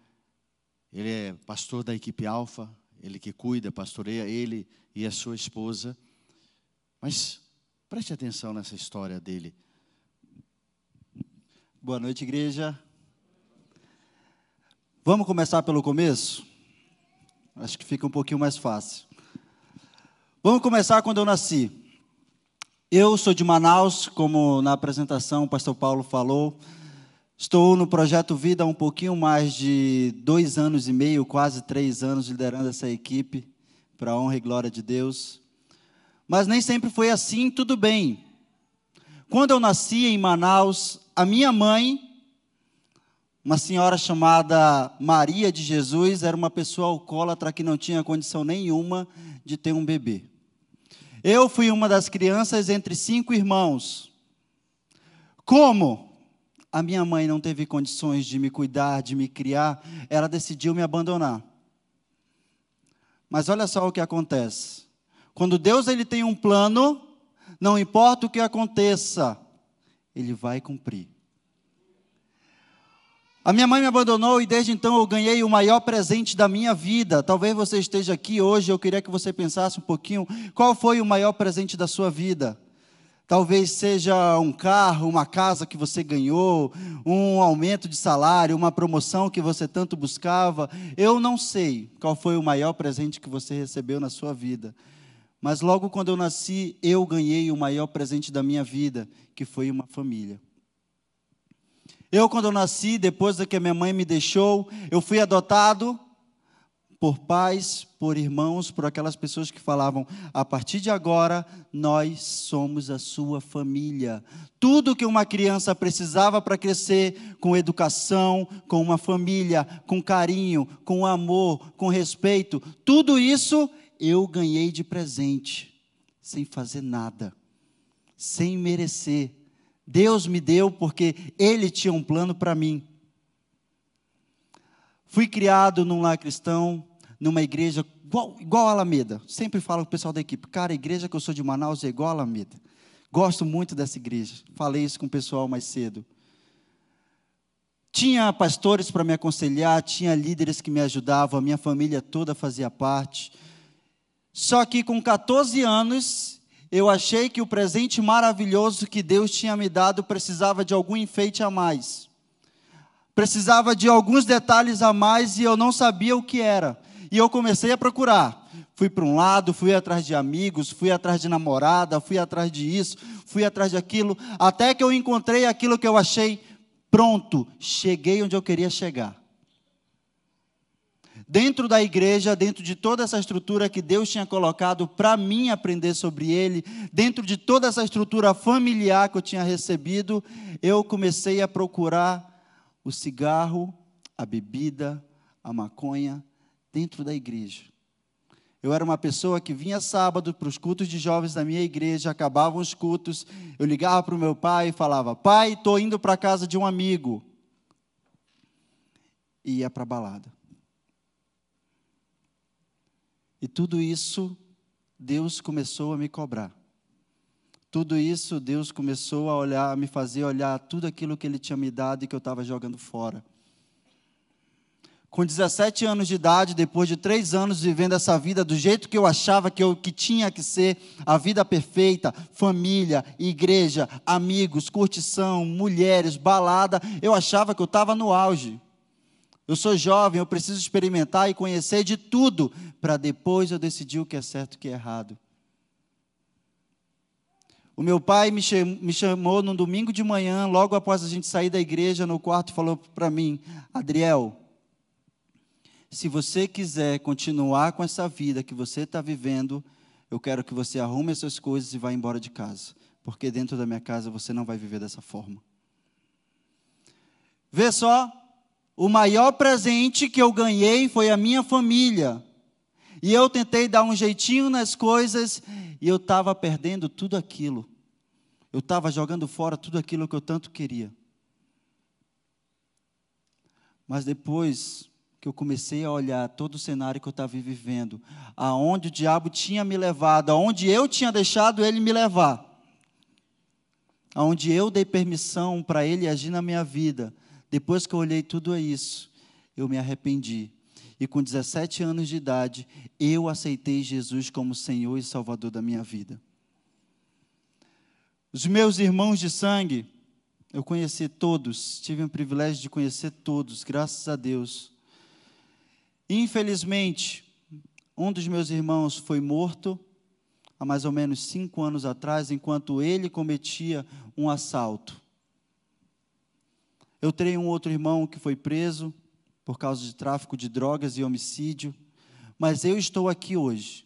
ele é pastor da equipe Alfa, ele que cuida, pastoreia ele e a sua esposa. Mas preste atenção nessa história dele. Boa noite, igreja. Vamos começar pelo começo? Acho que fica um pouquinho mais fácil. Vamos começar quando eu nasci. Eu sou de Manaus, como na apresentação o pastor Paulo falou. Estou no Projeto Vida há um pouquinho mais de dois anos e meio, quase três anos, liderando essa equipe, para a honra e glória de Deus. Mas nem sempre foi assim, tudo bem. Quando eu nasci em Manaus, a minha mãe, uma senhora chamada Maria de Jesus, era uma pessoa alcoólatra que não tinha condição nenhuma de ter um bebê. Eu fui uma das crianças entre cinco irmãos. Como a minha mãe não teve condições de me cuidar, de me criar, ela decidiu me abandonar. Mas olha só o que acontece. Quando Deus ele tem um plano, não importa o que aconteça, ele vai cumprir. A minha mãe me abandonou e desde então eu ganhei o maior presente da minha vida. Talvez você esteja aqui hoje, eu queria que você pensasse um pouquinho, qual foi o maior presente da sua vida? Talvez seja um carro, uma casa que você ganhou, um aumento de salário, uma promoção que você tanto buscava. Eu não sei qual foi o maior presente que você recebeu na sua vida. Mas logo quando eu nasci, eu ganhei o maior presente da minha vida, que foi uma família. Eu, quando eu nasci, depois que a minha mãe me deixou, eu fui adotado por pais, por irmãos, por aquelas pessoas que falavam: a partir de agora, nós somos a sua família. Tudo que uma criança precisava para crescer, com educação, com uma família, com carinho, com amor, com respeito, tudo isso eu ganhei de presente, sem fazer nada, sem merecer. Deus me deu porque Ele tinha um plano para mim. Fui criado num lar cristão, numa igreja igual, igual a Alameda. Sempre falo com o pessoal da equipe, cara, a igreja que eu sou de Manaus é igual a Alameda. Gosto muito dessa igreja. Falei isso com o pessoal mais cedo. Tinha pastores para me aconselhar, tinha líderes que me ajudavam, a minha família toda fazia parte. Só que com 14 anos, eu achei que o presente maravilhoso que Deus tinha me dado precisava de algum enfeite a mais. Precisava de alguns detalhes a mais e eu não sabia o que era. E eu comecei a procurar. Fui para um lado, fui atrás de amigos, fui atrás de namorada, fui atrás de isso, fui atrás de aquilo, até que eu encontrei aquilo que eu achei pronto. Cheguei onde eu queria chegar dentro da igreja, dentro de toda essa estrutura que Deus tinha colocado para mim aprender sobre Ele, dentro de toda essa estrutura familiar que eu tinha recebido, eu comecei a procurar o cigarro, a bebida, a maconha dentro da igreja. Eu era uma pessoa que vinha sábado para os cultos de jovens da minha igreja, acabavam os cultos, eu ligava para o meu pai e falava: Pai, estou indo para a casa de um amigo. E ia para a balada. E tudo isso Deus começou a me cobrar. Tudo isso Deus começou a olhar, a me fazer olhar tudo aquilo que Ele tinha me dado e que eu estava jogando fora. Com 17 anos de idade, depois de três anos vivendo essa vida do jeito que eu achava que, eu, que tinha que ser, a vida perfeita, família, igreja, amigos, curtição, mulheres, balada, eu achava que eu estava no auge. Eu sou jovem, eu preciso experimentar e conhecer de tudo, para depois eu decidir o que é certo e o que é errado. O meu pai me chamou num domingo de manhã, logo após a gente sair da igreja, no quarto, falou para mim: Adriel, se você quiser continuar com essa vida que você está vivendo, eu quero que você arrume as suas coisas e vá embora de casa, porque dentro da minha casa você não vai viver dessa forma. Vê só, o maior presente que eu ganhei foi a minha família. E eu tentei dar um jeitinho nas coisas e eu estava perdendo tudo aquilo. Eu estava jogando fora tudo aquilo que eu tanto queria. Mas depois que eu comecei a olhar todo o cenário que eu estava vivendo, aonde o diabo tinha me levado, aonde eu tinha deixado ele me levar, aonde eu dei permissão para ele agir na minha vida, depois que eu olhei tudo isso, eu me arrependi. E com 17 anos de idade, eu aceitei Jesus como Senhor e Salvador da minha vida. Os meus irmãos de sangue, eu conheci todos, tive o privilégio de conhecer todos, graças a Deus. Infelizmente, um dos meus irmãos foi morto há mais ou menos cinco anos atrás, enquanto ele cometia um assalto. Eu tenho um outro irmão que foi preso por causa de tráfico de drogas e homicídio, mas eu estou aqui hoje,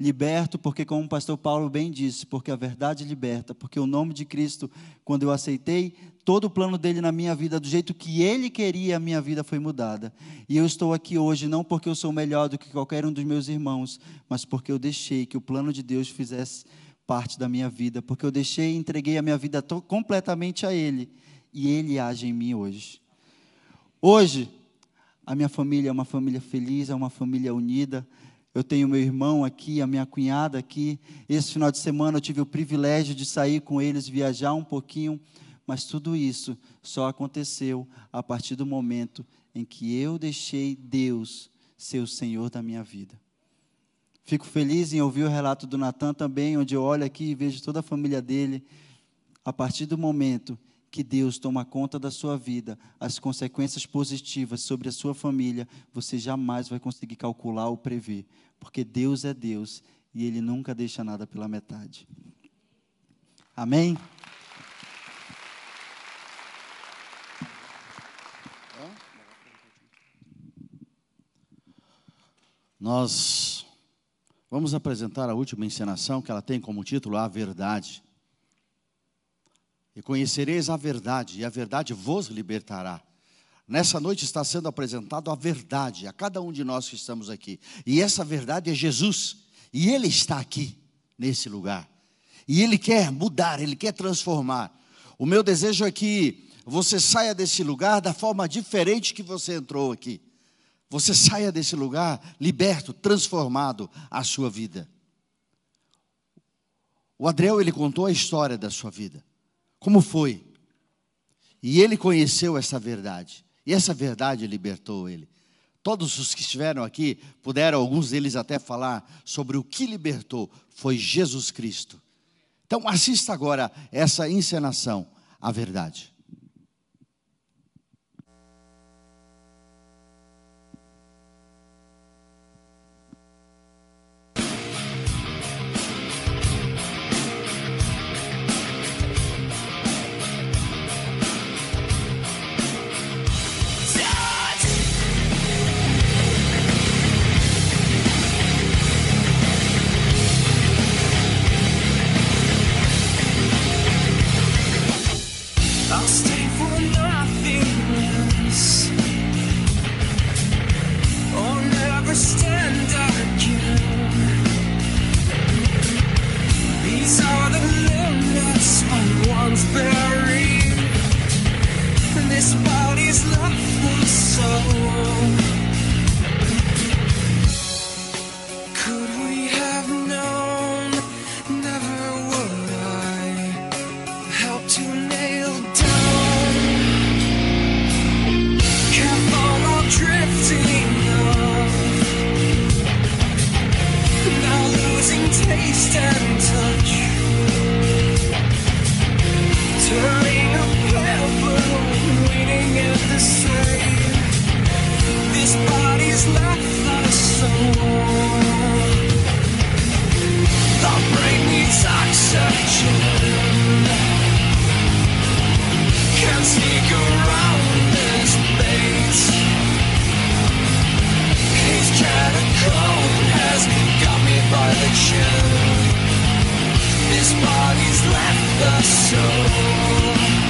liberto, porque, como o pastor Paulo bem disse, porque a verdade liberta, porque o nome de Cristo, quando eu aceitei, todo o plano dele na minha vida, do jeito que ele queria, a minha vida foi mudada. E eu estou aqui hoje não porque eu sou melhor do que qualquer um dos meus irmãos, mas porque eu deixei que o plano de Deus fizesse parte da minha vida, porque eu deixei e entreguei a minha vida completamente a Ele e Ele age em mim hoje. Hoje, a minha família é uma família feliz, é uma família unida. Eu tenho meu irmão aqui, a minha cunhada aqui. Esse final de semana eu tive o privilégio de sair com eles, viajar um pouquinho, mas tudo isso só aconteceu a partir do momento em que eu deixei Deus ser o Senhor da minha vida. Fico feliz em ouvir o relato do Natan também, onde eu olho aqui e vejo toda a família dele. A partir do momento que Deus toma conta da sua vida, as consequências positivas sobre a sua família, você jamais vai conseguir calcular ou prever, porque Deus é Deus e Ele nunca deixa nada pela metade. Amém? Nós vamos apresentar a última encenação que ela tem como título A Verdade. E conhecereis a verdade, e a verdade vos libertará. Nessa noite está sendo apresentado a verdade a cada um de nós que estamos aqui. E essa verdade é Jesus. E Ele está aqui, nesse lugar. E Ele quer mudar, Ele quer transformar. O meu desejo é que você saia desse lugar da forma diferente que você entrou aqui. Você saia desse lugar liberto, transformado a sua vida. O Adriel, ele contou a história da sua vida. Como foi? E ele conheceu essa verdade. E essa verdade libertou ele. Todos os que estiveram aqui puderam, alguns deles até falar sobre o que libertou foi Jesus Cristo. Então assista agora essa encenação, a verdade. This body's lifeless soul. This body's left the soul.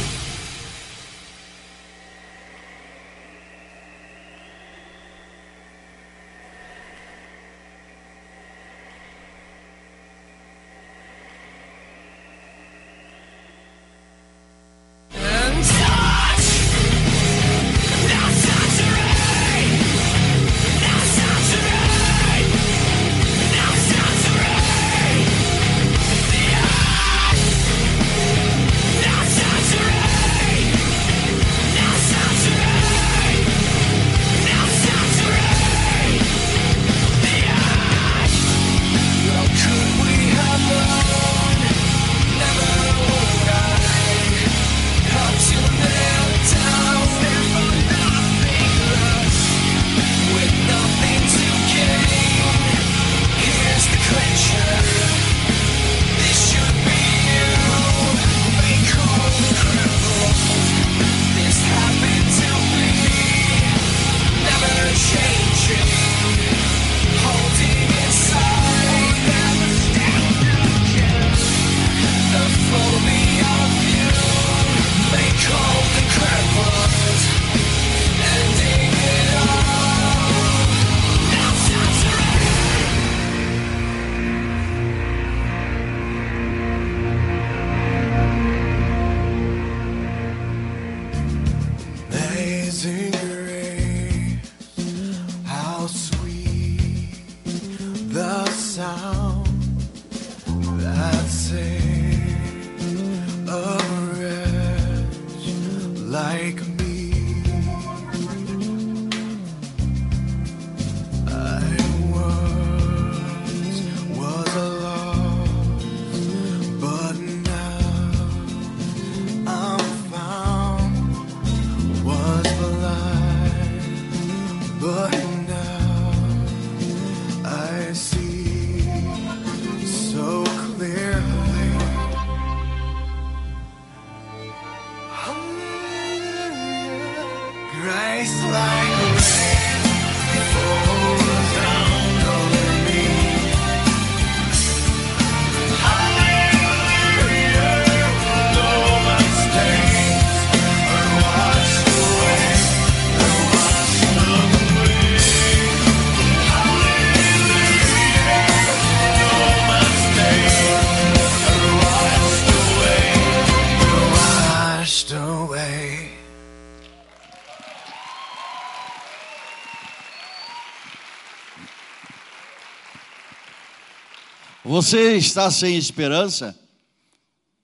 Você está sem esperança?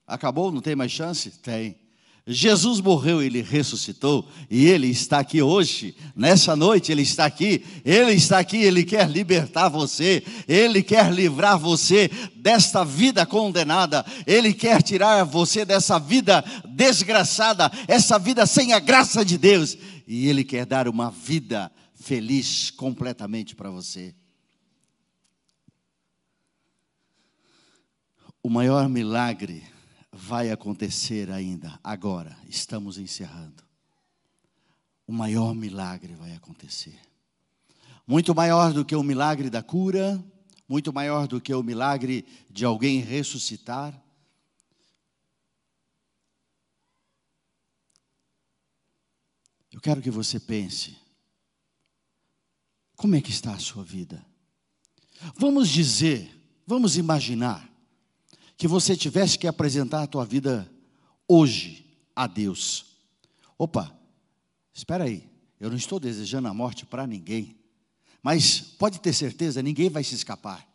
Acabou? Não tem mais chance? Tem. Jesus morreu, ele ressuscitou e ele está aqui hoje, nessa noite ele está aqui, ele está aqui, ele quer libertar você, ele quer livrar você desta vida condenada, ele quer tirar você dessa vida desgraçada, essa vida sem a graça de Deus, e ele quer dar uma vida feliz completamente para você. O maior milagre vai acontecer ainda, agora, estamos encerrando. O maior milagre vai acontecer. Muito maior do que o milagre da cura, muito maior do que o milagre de alguém ressuscitar. Eu quero que você pense: como é que está a sua vida? Vamos dizer, vamos imaginar que você tivesse que apresentar a tua vida hoje a Deus. Opa, espera aí, eu não estou desejando a morte para ninguém, mas pode ter certeza, ninguém vai se escapar.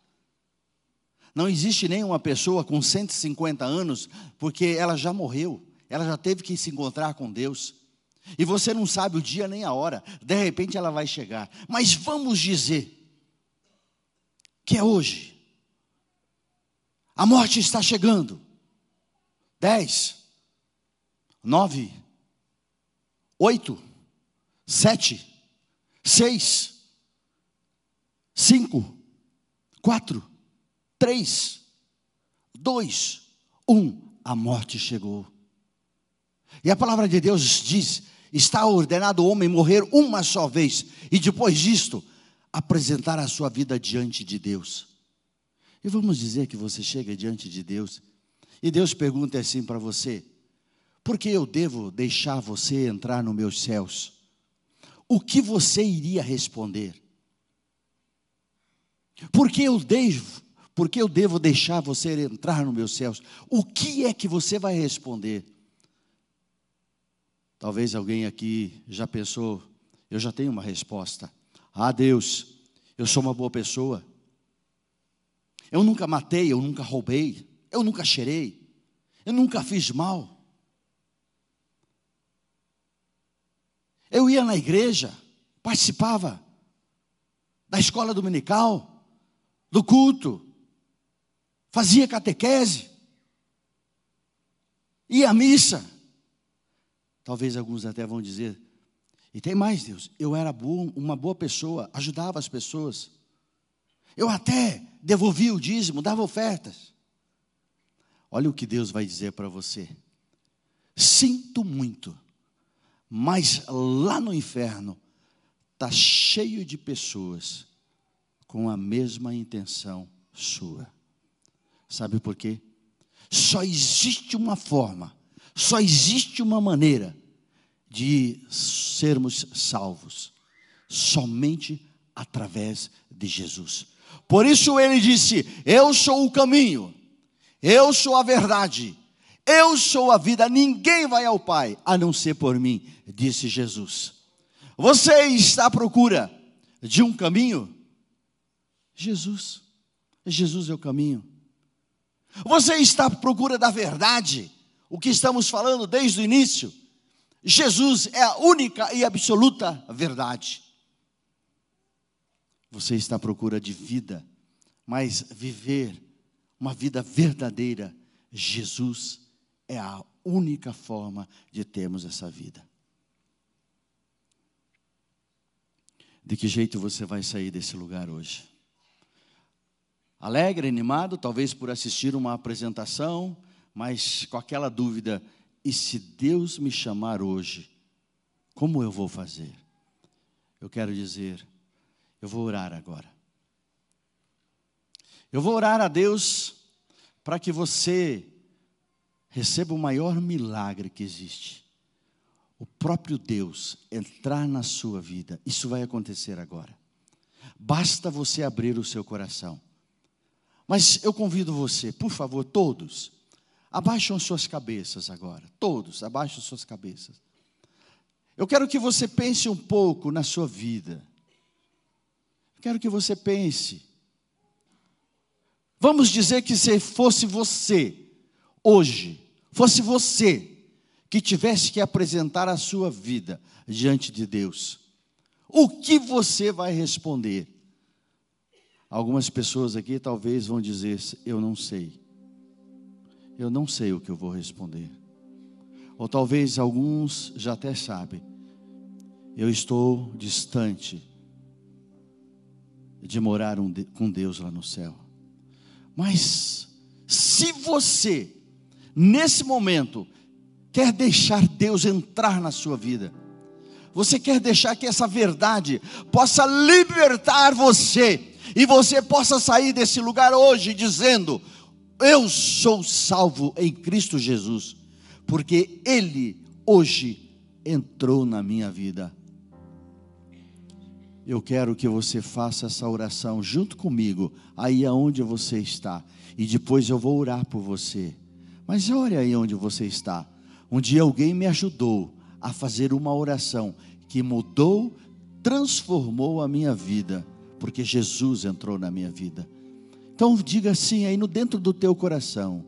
Não existe nenhuma pessoa com 150 anos, porque ela já morreu, ela já teve que se encontrar com Deus. E você não sabe o dia nem a hora, de repente ela vai chegar. Mas vamos dizer que é hoje. A morte está chegando. Dez, nove, oito, sete, seis, cinco, quatro, três, dois, um. A morte chegou. E a palavra de Deus diz: está ordenado o homem morrer uma só vez, e depois disto, apresentar a sua vida diante de Deus. E vamos dizer que você chega diante de Deus e Deus pergunta assim para você: por que eu devo deixar você entrar nos meus céus? O que você iria responder? Por que eu devo, por eu devo deixar você entrar nos meus céus? O que é que você vai responder? Talvez alguém aqui já pensou, eu já tenho uma resposta. Ah, Deus, eu sou uma boa pessoa. Eu nunca matei, eu nunca roubei, eu nunca cheirei, eu nunca fiz mal. Eu ia na igreja, participava da escola dominical, do culto, fazia catequese, ia à missa. Talvez alguns até vão dizer, e tem mais, Deus, eu era bom, uma boa pessoa, ajudava as pessoas. Eu até devolvia o dízimo, dava ofertas. Olha o que Deus vai dizer para você. Sinto muito, mas lá no inferno está cheio de pessoas com a mesma intenção sua. Sabe por quê? Só existe uma forma, só existe uma maneira de sermos salvos, somente através de Jesus. Por isso ele disse: Eu sou o caminho, eu sou a verdade, eu sou a vida, ninguém vai ao Pai a não ser por mim, disse Jesus. Você está à procura de um caminho? Jesus. Jesus é o caminho. Você está à procura da verdade? O que estamos falando desde o início? Jesus é a única e absoluta verdade. Você está à procura de vida, mas viver uma vida verdadeira, Jesus é a única forma de termos essa vida. De que jeito você vai sair desse lugar hoje? Alegre, animado, talvez por assistir uma apresentação, mas com aquela dúvida: e se Deus me chamar hoje, como eu vou fazer? Eu quero dizer, eu vou orar agora. Eu vou orar a Deus para que você receba o maior milagre que existe. O próprio Deus entrar na sua vida. Isso vai acontecer agora. Basta você abrir o seu coração. Mas eu convido você, por favor, todos, abaixam suas cabeças agora. Todos, abaixam suas cabeças. Eu quero que você pense um pouco na sua vida. Quero que você pense. Vamos dizer que se fosse você, hoje, fosse você que tivesse que apresentar a sua vida diante de Deus, o que você vai responder? Algumas pessoas aqui talvez vão dizer: Eu não sei. Eu não sei o que eu vou responder. Ou talvez alguns já até sabem. Eu estou distante de morar um com Deus lá no céu. Mas, se você, nesse momento, quer deixar Deus entrar na sua vida, você quer deixar que essa verdade possa libertar você, e você possa sair desse lugar hoje dizendo: Eu sou salvo em Cristo Jesus, porque Ele hoje entrou na minha vida. Eu quero que você faça essa oração junto comigo, aí aonde você está, e depois eu vou orar por você. Mas ore aí onde você está. Um dia alguém me ajudou a fazer uma oração que mudou, transformou a minha vida, porque Jesus entrou na minha vida. Então diga assim aí no dentro do teu coração.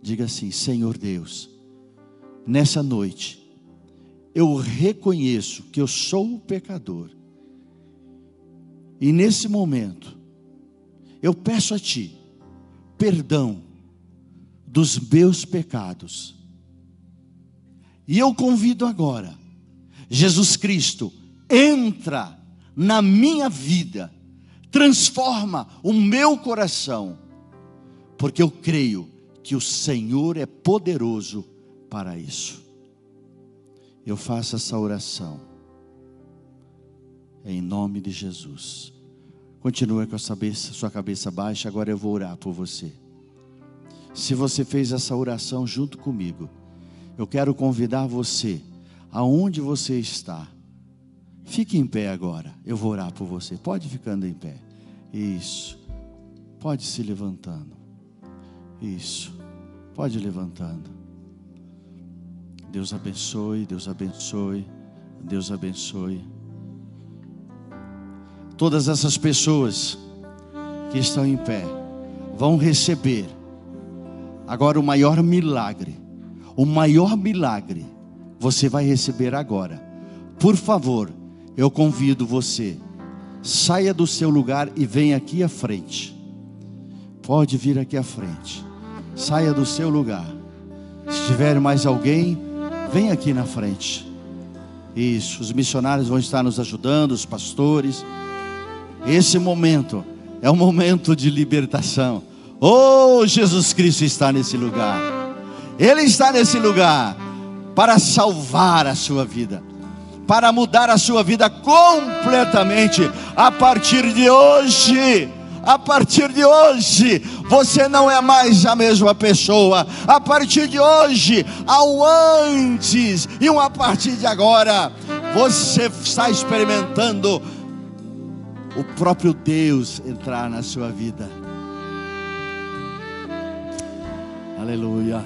Diga assim: Senhor Deus, nessa noite eu reconheço que eu sou o pecador e nesse momento, eu peço a Ti perdão dos meus pecados. E eu convido agora, Jesus Cristo, entra na minha vida, transforma o meu coração, porque eu creio que o Senhor é poderoso para isso. Eu faço essa oração em nome de Jesus. Continue com a cabeça, sua cabeça baixa, agora eu vou orar por você. Se você fez essa oração junto comigo, eu quero convidar você, aonde você está, fique em pé agora, eu vou orar por você. Pode ficando em pé. Isso. Pode se levantando. Isso. Pode levantando. Deus abençoe, Deus abençoe, Deus abençoe todas essas pessoas que estão em pé vão receber agora o maior milagre. O maior milagre você vai receber agora. Por favor, eu convido você, saia do seu lugar e venha aqui à frente. Pode vir aqui à frente. Saia do seu lugar. Se tiver mais alguém, vem aqui na frente. Isso, os missionários vão estar nos ajudando, os pastores. Esse momento é um momento de libertação. Oh, Jesus Cristo está nesse lugar. Ele está nesse lugar para salvar a sua vida, para mudar a sua vida completamente a partir de hoje. A partir de hoje, você não é mais a mesma pessoa. A partir de hoje, ao antes e um a partir de agora, você está experimentando o próprio Deus entrar na sua vida. Aleluia.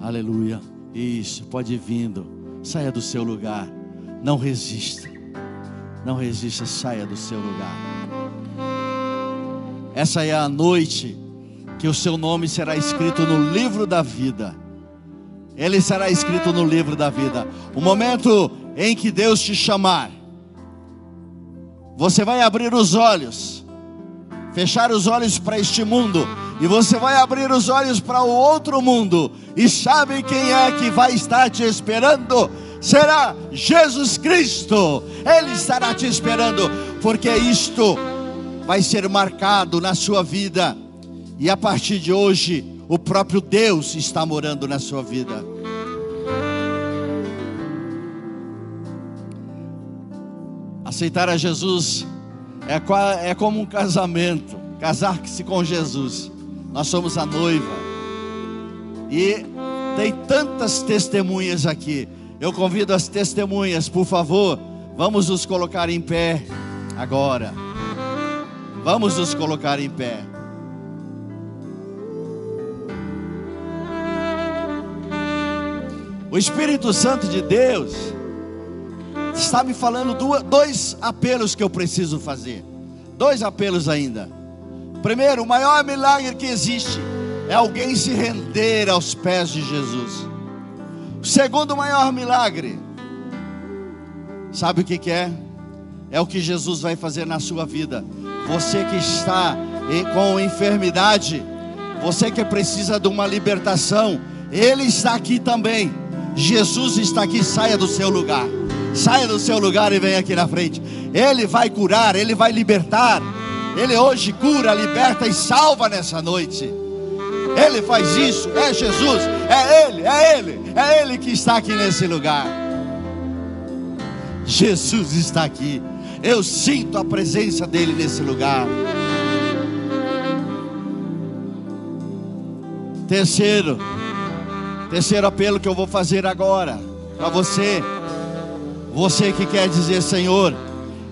Aleluia. Isso, pode ir vindo. Saia do seu lugar. Não resista. Não resista, saia do seu lugar. Essa é a noite que o seu nome será escrito no livro da vida. Ele será escrito no livro da vida. O momento em que Deus te chamar, você vai abrir os olhos, fechar os olhos para este mundo, e você vai abrir os olhos para o outro mundo, e sabe quem é que vai estar te esperando? Será Jesus Cristo, Ele estará te esperando, porque isto vai ser marcado na sua vida, e a partir de hoje, o próprio Deus está morando na sua vida. Aceitar a Jesus é, é como um casamento, casar-se com Jesus. Nós somos a noiva. E tem tantas testemunhas aqui. Eu convido as testemunhas, por favor, vamos nos colocar em pé agora. Vamos nos colocar em pé. O Espírito Santo de Deus está me falando dois apelos que eu preciso fazer. Dois apelos ainda. Primeiro, o maior milagre que existe é alguém se render aos pés de Jesus. O segundo maior milagre, sabe o que, que é? É o que Jesus vai fazer na sua vida. Você que está com enfermidade, você que precisa de uma libertação, Ele está aqui também. Jesus está aqui, saia do seu lugar. Saia do seu lugar e venha aqui na frente. Ele vai curar, Ele vai libertar. Ele hoje cura, liberta e salva nessa noite. Ele faz isso, é Jesus, é Ele, é Ele, é Ele que está aqui nesse lugar. Jesus está aqui. Eu sinto a presença dele nesse lugar. Terceiro, terceiro apelo que eu vou fazer agora para você, você que quer dizer, Senhor,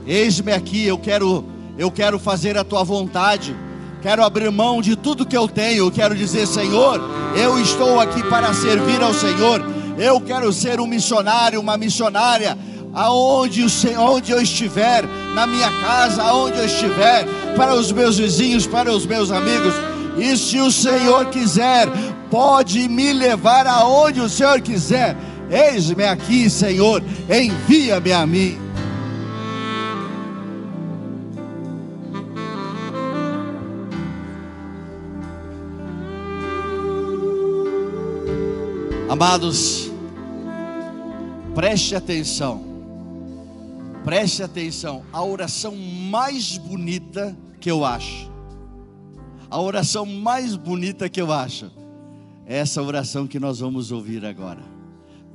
eis-me aqui, eu quero, eu quero fazer a tua vontade. Quero abrir mão de tudo que eu tenho. Quero dizer, Senhor, eu estou aqui para servir ao Senhor. Eu quero ser um missionário, uma missionária, aonde, o Senhor, onde eu estiver, na minha casa, aonde eu estiver, para os meus vizinhos, para os meus amigos. E se o Senhor quiser, pode me levar aonde o Senhor quiser. Eis-me aqui, Senhor, envia-me a mim. Amados, preste atenção, preste atenção. A oração mais bonita que eu acho, a oração mais bonita que eu acho, é essa oração que nós vamos ouvir agora.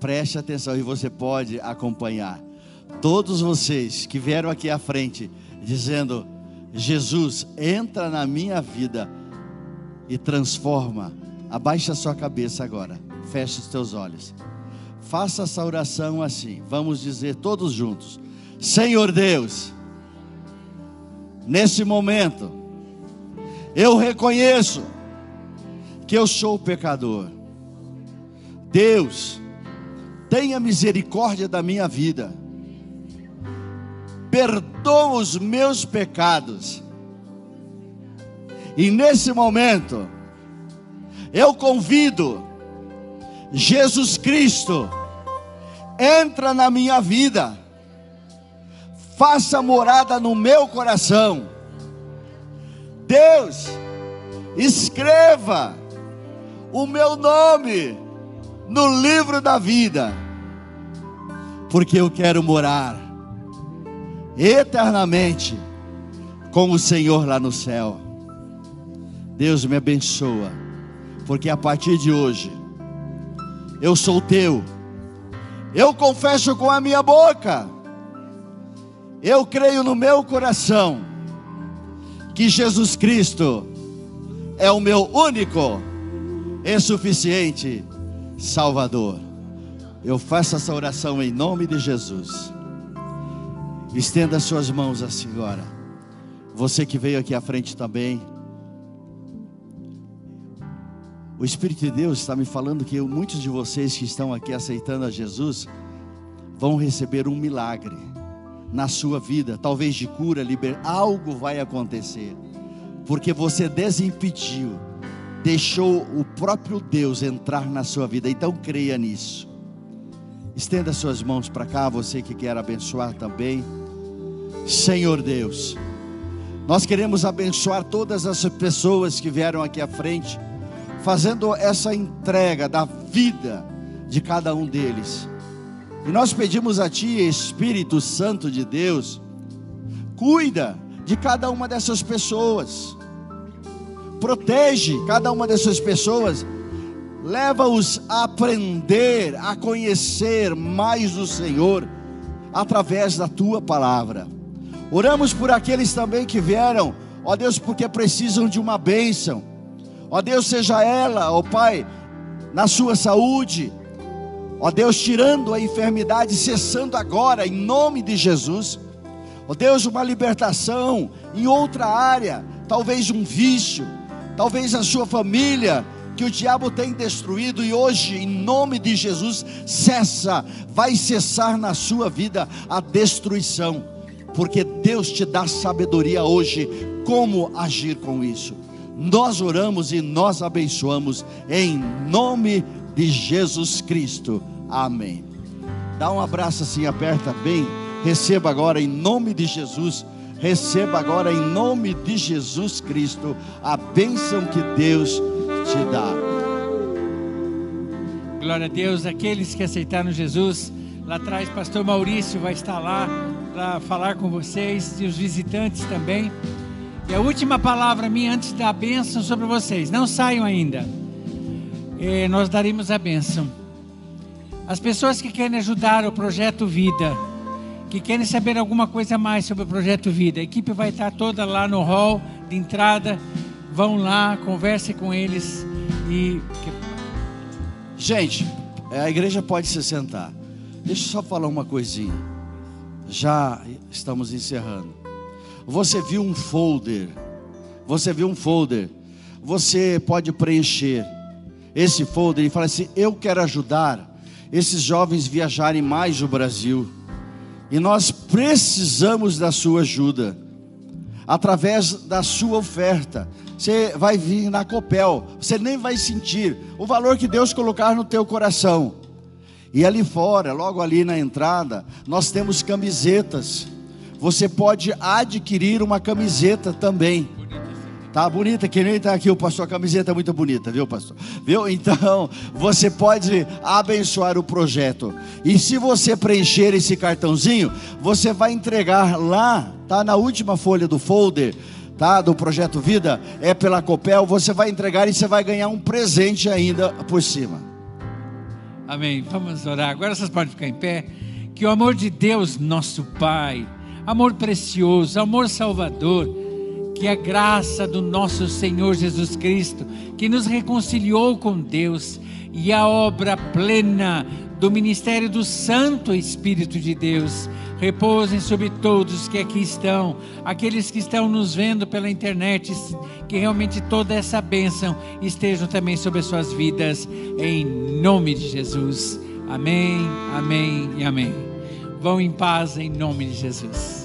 Preste atenção e você pode acompanhar. Todos vocês que vieram aqui à frente dizendo: Jesus, entra na minha vida e transforma. Abaixa a sua cabeça agora. Feche os teus olhos. Faça essa oração assim. Vamos dizer todos juntos: Senhor Deus, nesse momento, eu reconheço que eu sou pecador. Deus, tenha misericórdia da minha vida. Perdoa os meus pecados. E nesse momento, eu convido Jesus Cristo, entra na minha vida, faça morada no meu coração. Deus, escreva o meu nome no livro da vida, porque eu quero morar eternamente com o Senhor lá no céu. Deus me abençoa, porque a partir de hoje eu sou teu. Eu confesso com a minha boca, eu creio no meu coração que Jesus Cristo é o meu único e suficiente Salvador. Eu faço essa oração em nome de Jesus. Estenda suas mãos assim agora. Você que veio aqui à frente também. O Espírito de Deus está me falando que muitos de vocês que estão aqui aceitando a Jesus vão receber um milagre na sua vida, talvez de cura, liber... algo vai acontecer, porque você desimpediu, deixou o próprio Deus entrar na sua vida. Então creia nisso. Estenda suas mãos para cá, você que quer abençoar também. Senhor Deus, nós queremos abençoar todas as pessoas que vieram aqui à frente, fazendo essa entrega da vida de cada um deles. E nós pedimos a Ti, Espírito Santo de Deus, cuida de cada uma dessas pessoas, protege cada uma dessas pessoas, leva-os a aprender, a conhecer mais o Senhor através da Tua palavra. Oramos por aqueles também que vieram, ó Deus, porque precisam de uma bênção, ó Deus, seja ela, ó Pai, na sua saúde, Ó Deus, tirando a enfermidade, cessando agora, em nome de Jesus. Ó Deus, uma libertação em outra área, talvez um vício, talvez a sua família, que o diabo tem destruído e hoje, em nome de Jesus, cessa, vai cessar na sua vida a destruição, porque Deus te dá sabedoria hoje como agir com isso. Nós oramos e nós abençoamos em nome de Jesus Cristo. Amém. Dá um abraço assim, aperta bem. Receba agora em nome de Jesus. Receba agora em nome de Jesus Cristo a bênção que Deus te dá. Glória a Deus, aqueles que aceitaram Jesus, lá atrás, pastor Maurício vai estar lá para falar com vocês e os visitantes também. E a última palavra minha antes da bênção sobre vocês, não saiam ainda. Eh, nós daremos a bênção. As pessoas que querem ajudar o projeto Vida, que querem saber alguma coisa mais sobre o projeto Vida, a equipe vai estar toda lá no hall de entrada. Vão lá, converse com eles e Gente, a igreja pode se sentar. Deixa eu só falar uma coisinha. Já estamos encerrando. Você viu um folder. Você viu um folder. Você pode preencher esse folder e falar assim: Eu quero ajudar esses jovens viajarem mais o Brasil. E nós precisamos da sua ajuda. Através da sua oferta. Você vai vir na Copel, você nem vai sentir o valor que Deus colocar no teu coração. E ali fora, logo ali na entrada, nós temos camisetas. Você pode adquirir uma camiseta também. Tá bonita, que nem tá aqui o pastor, a camiseta é muito bonita, viu, pastor? Viu? Então, você pode abençoar o projeto. E se você preencher esse cartãozinho, você vai entregar lá, tá na última folha do folder, tá? Do projeto Vida, é pela Copel, você vai entregar e você vai ganhar um presente ainda por cima. Amém. Vamos orar. Agora vocês podem ficar em pé. Que o amor de Deus, nosso Pai, amor precioso, amor salvador, que a graça do nosso Senhor Jesus Cristo, que nos reconciliou com Deus, e a obra plena do ministério do Santo Espírito de Deus, repousem sobre todos que aqui estão, aqueles que estão nos vendo pela internet, que realmente toda essa bênção esteja também sobre as suas vidas, em nome de Jesus. Amém, amém e amém. Vão em paz em nome de Jesus.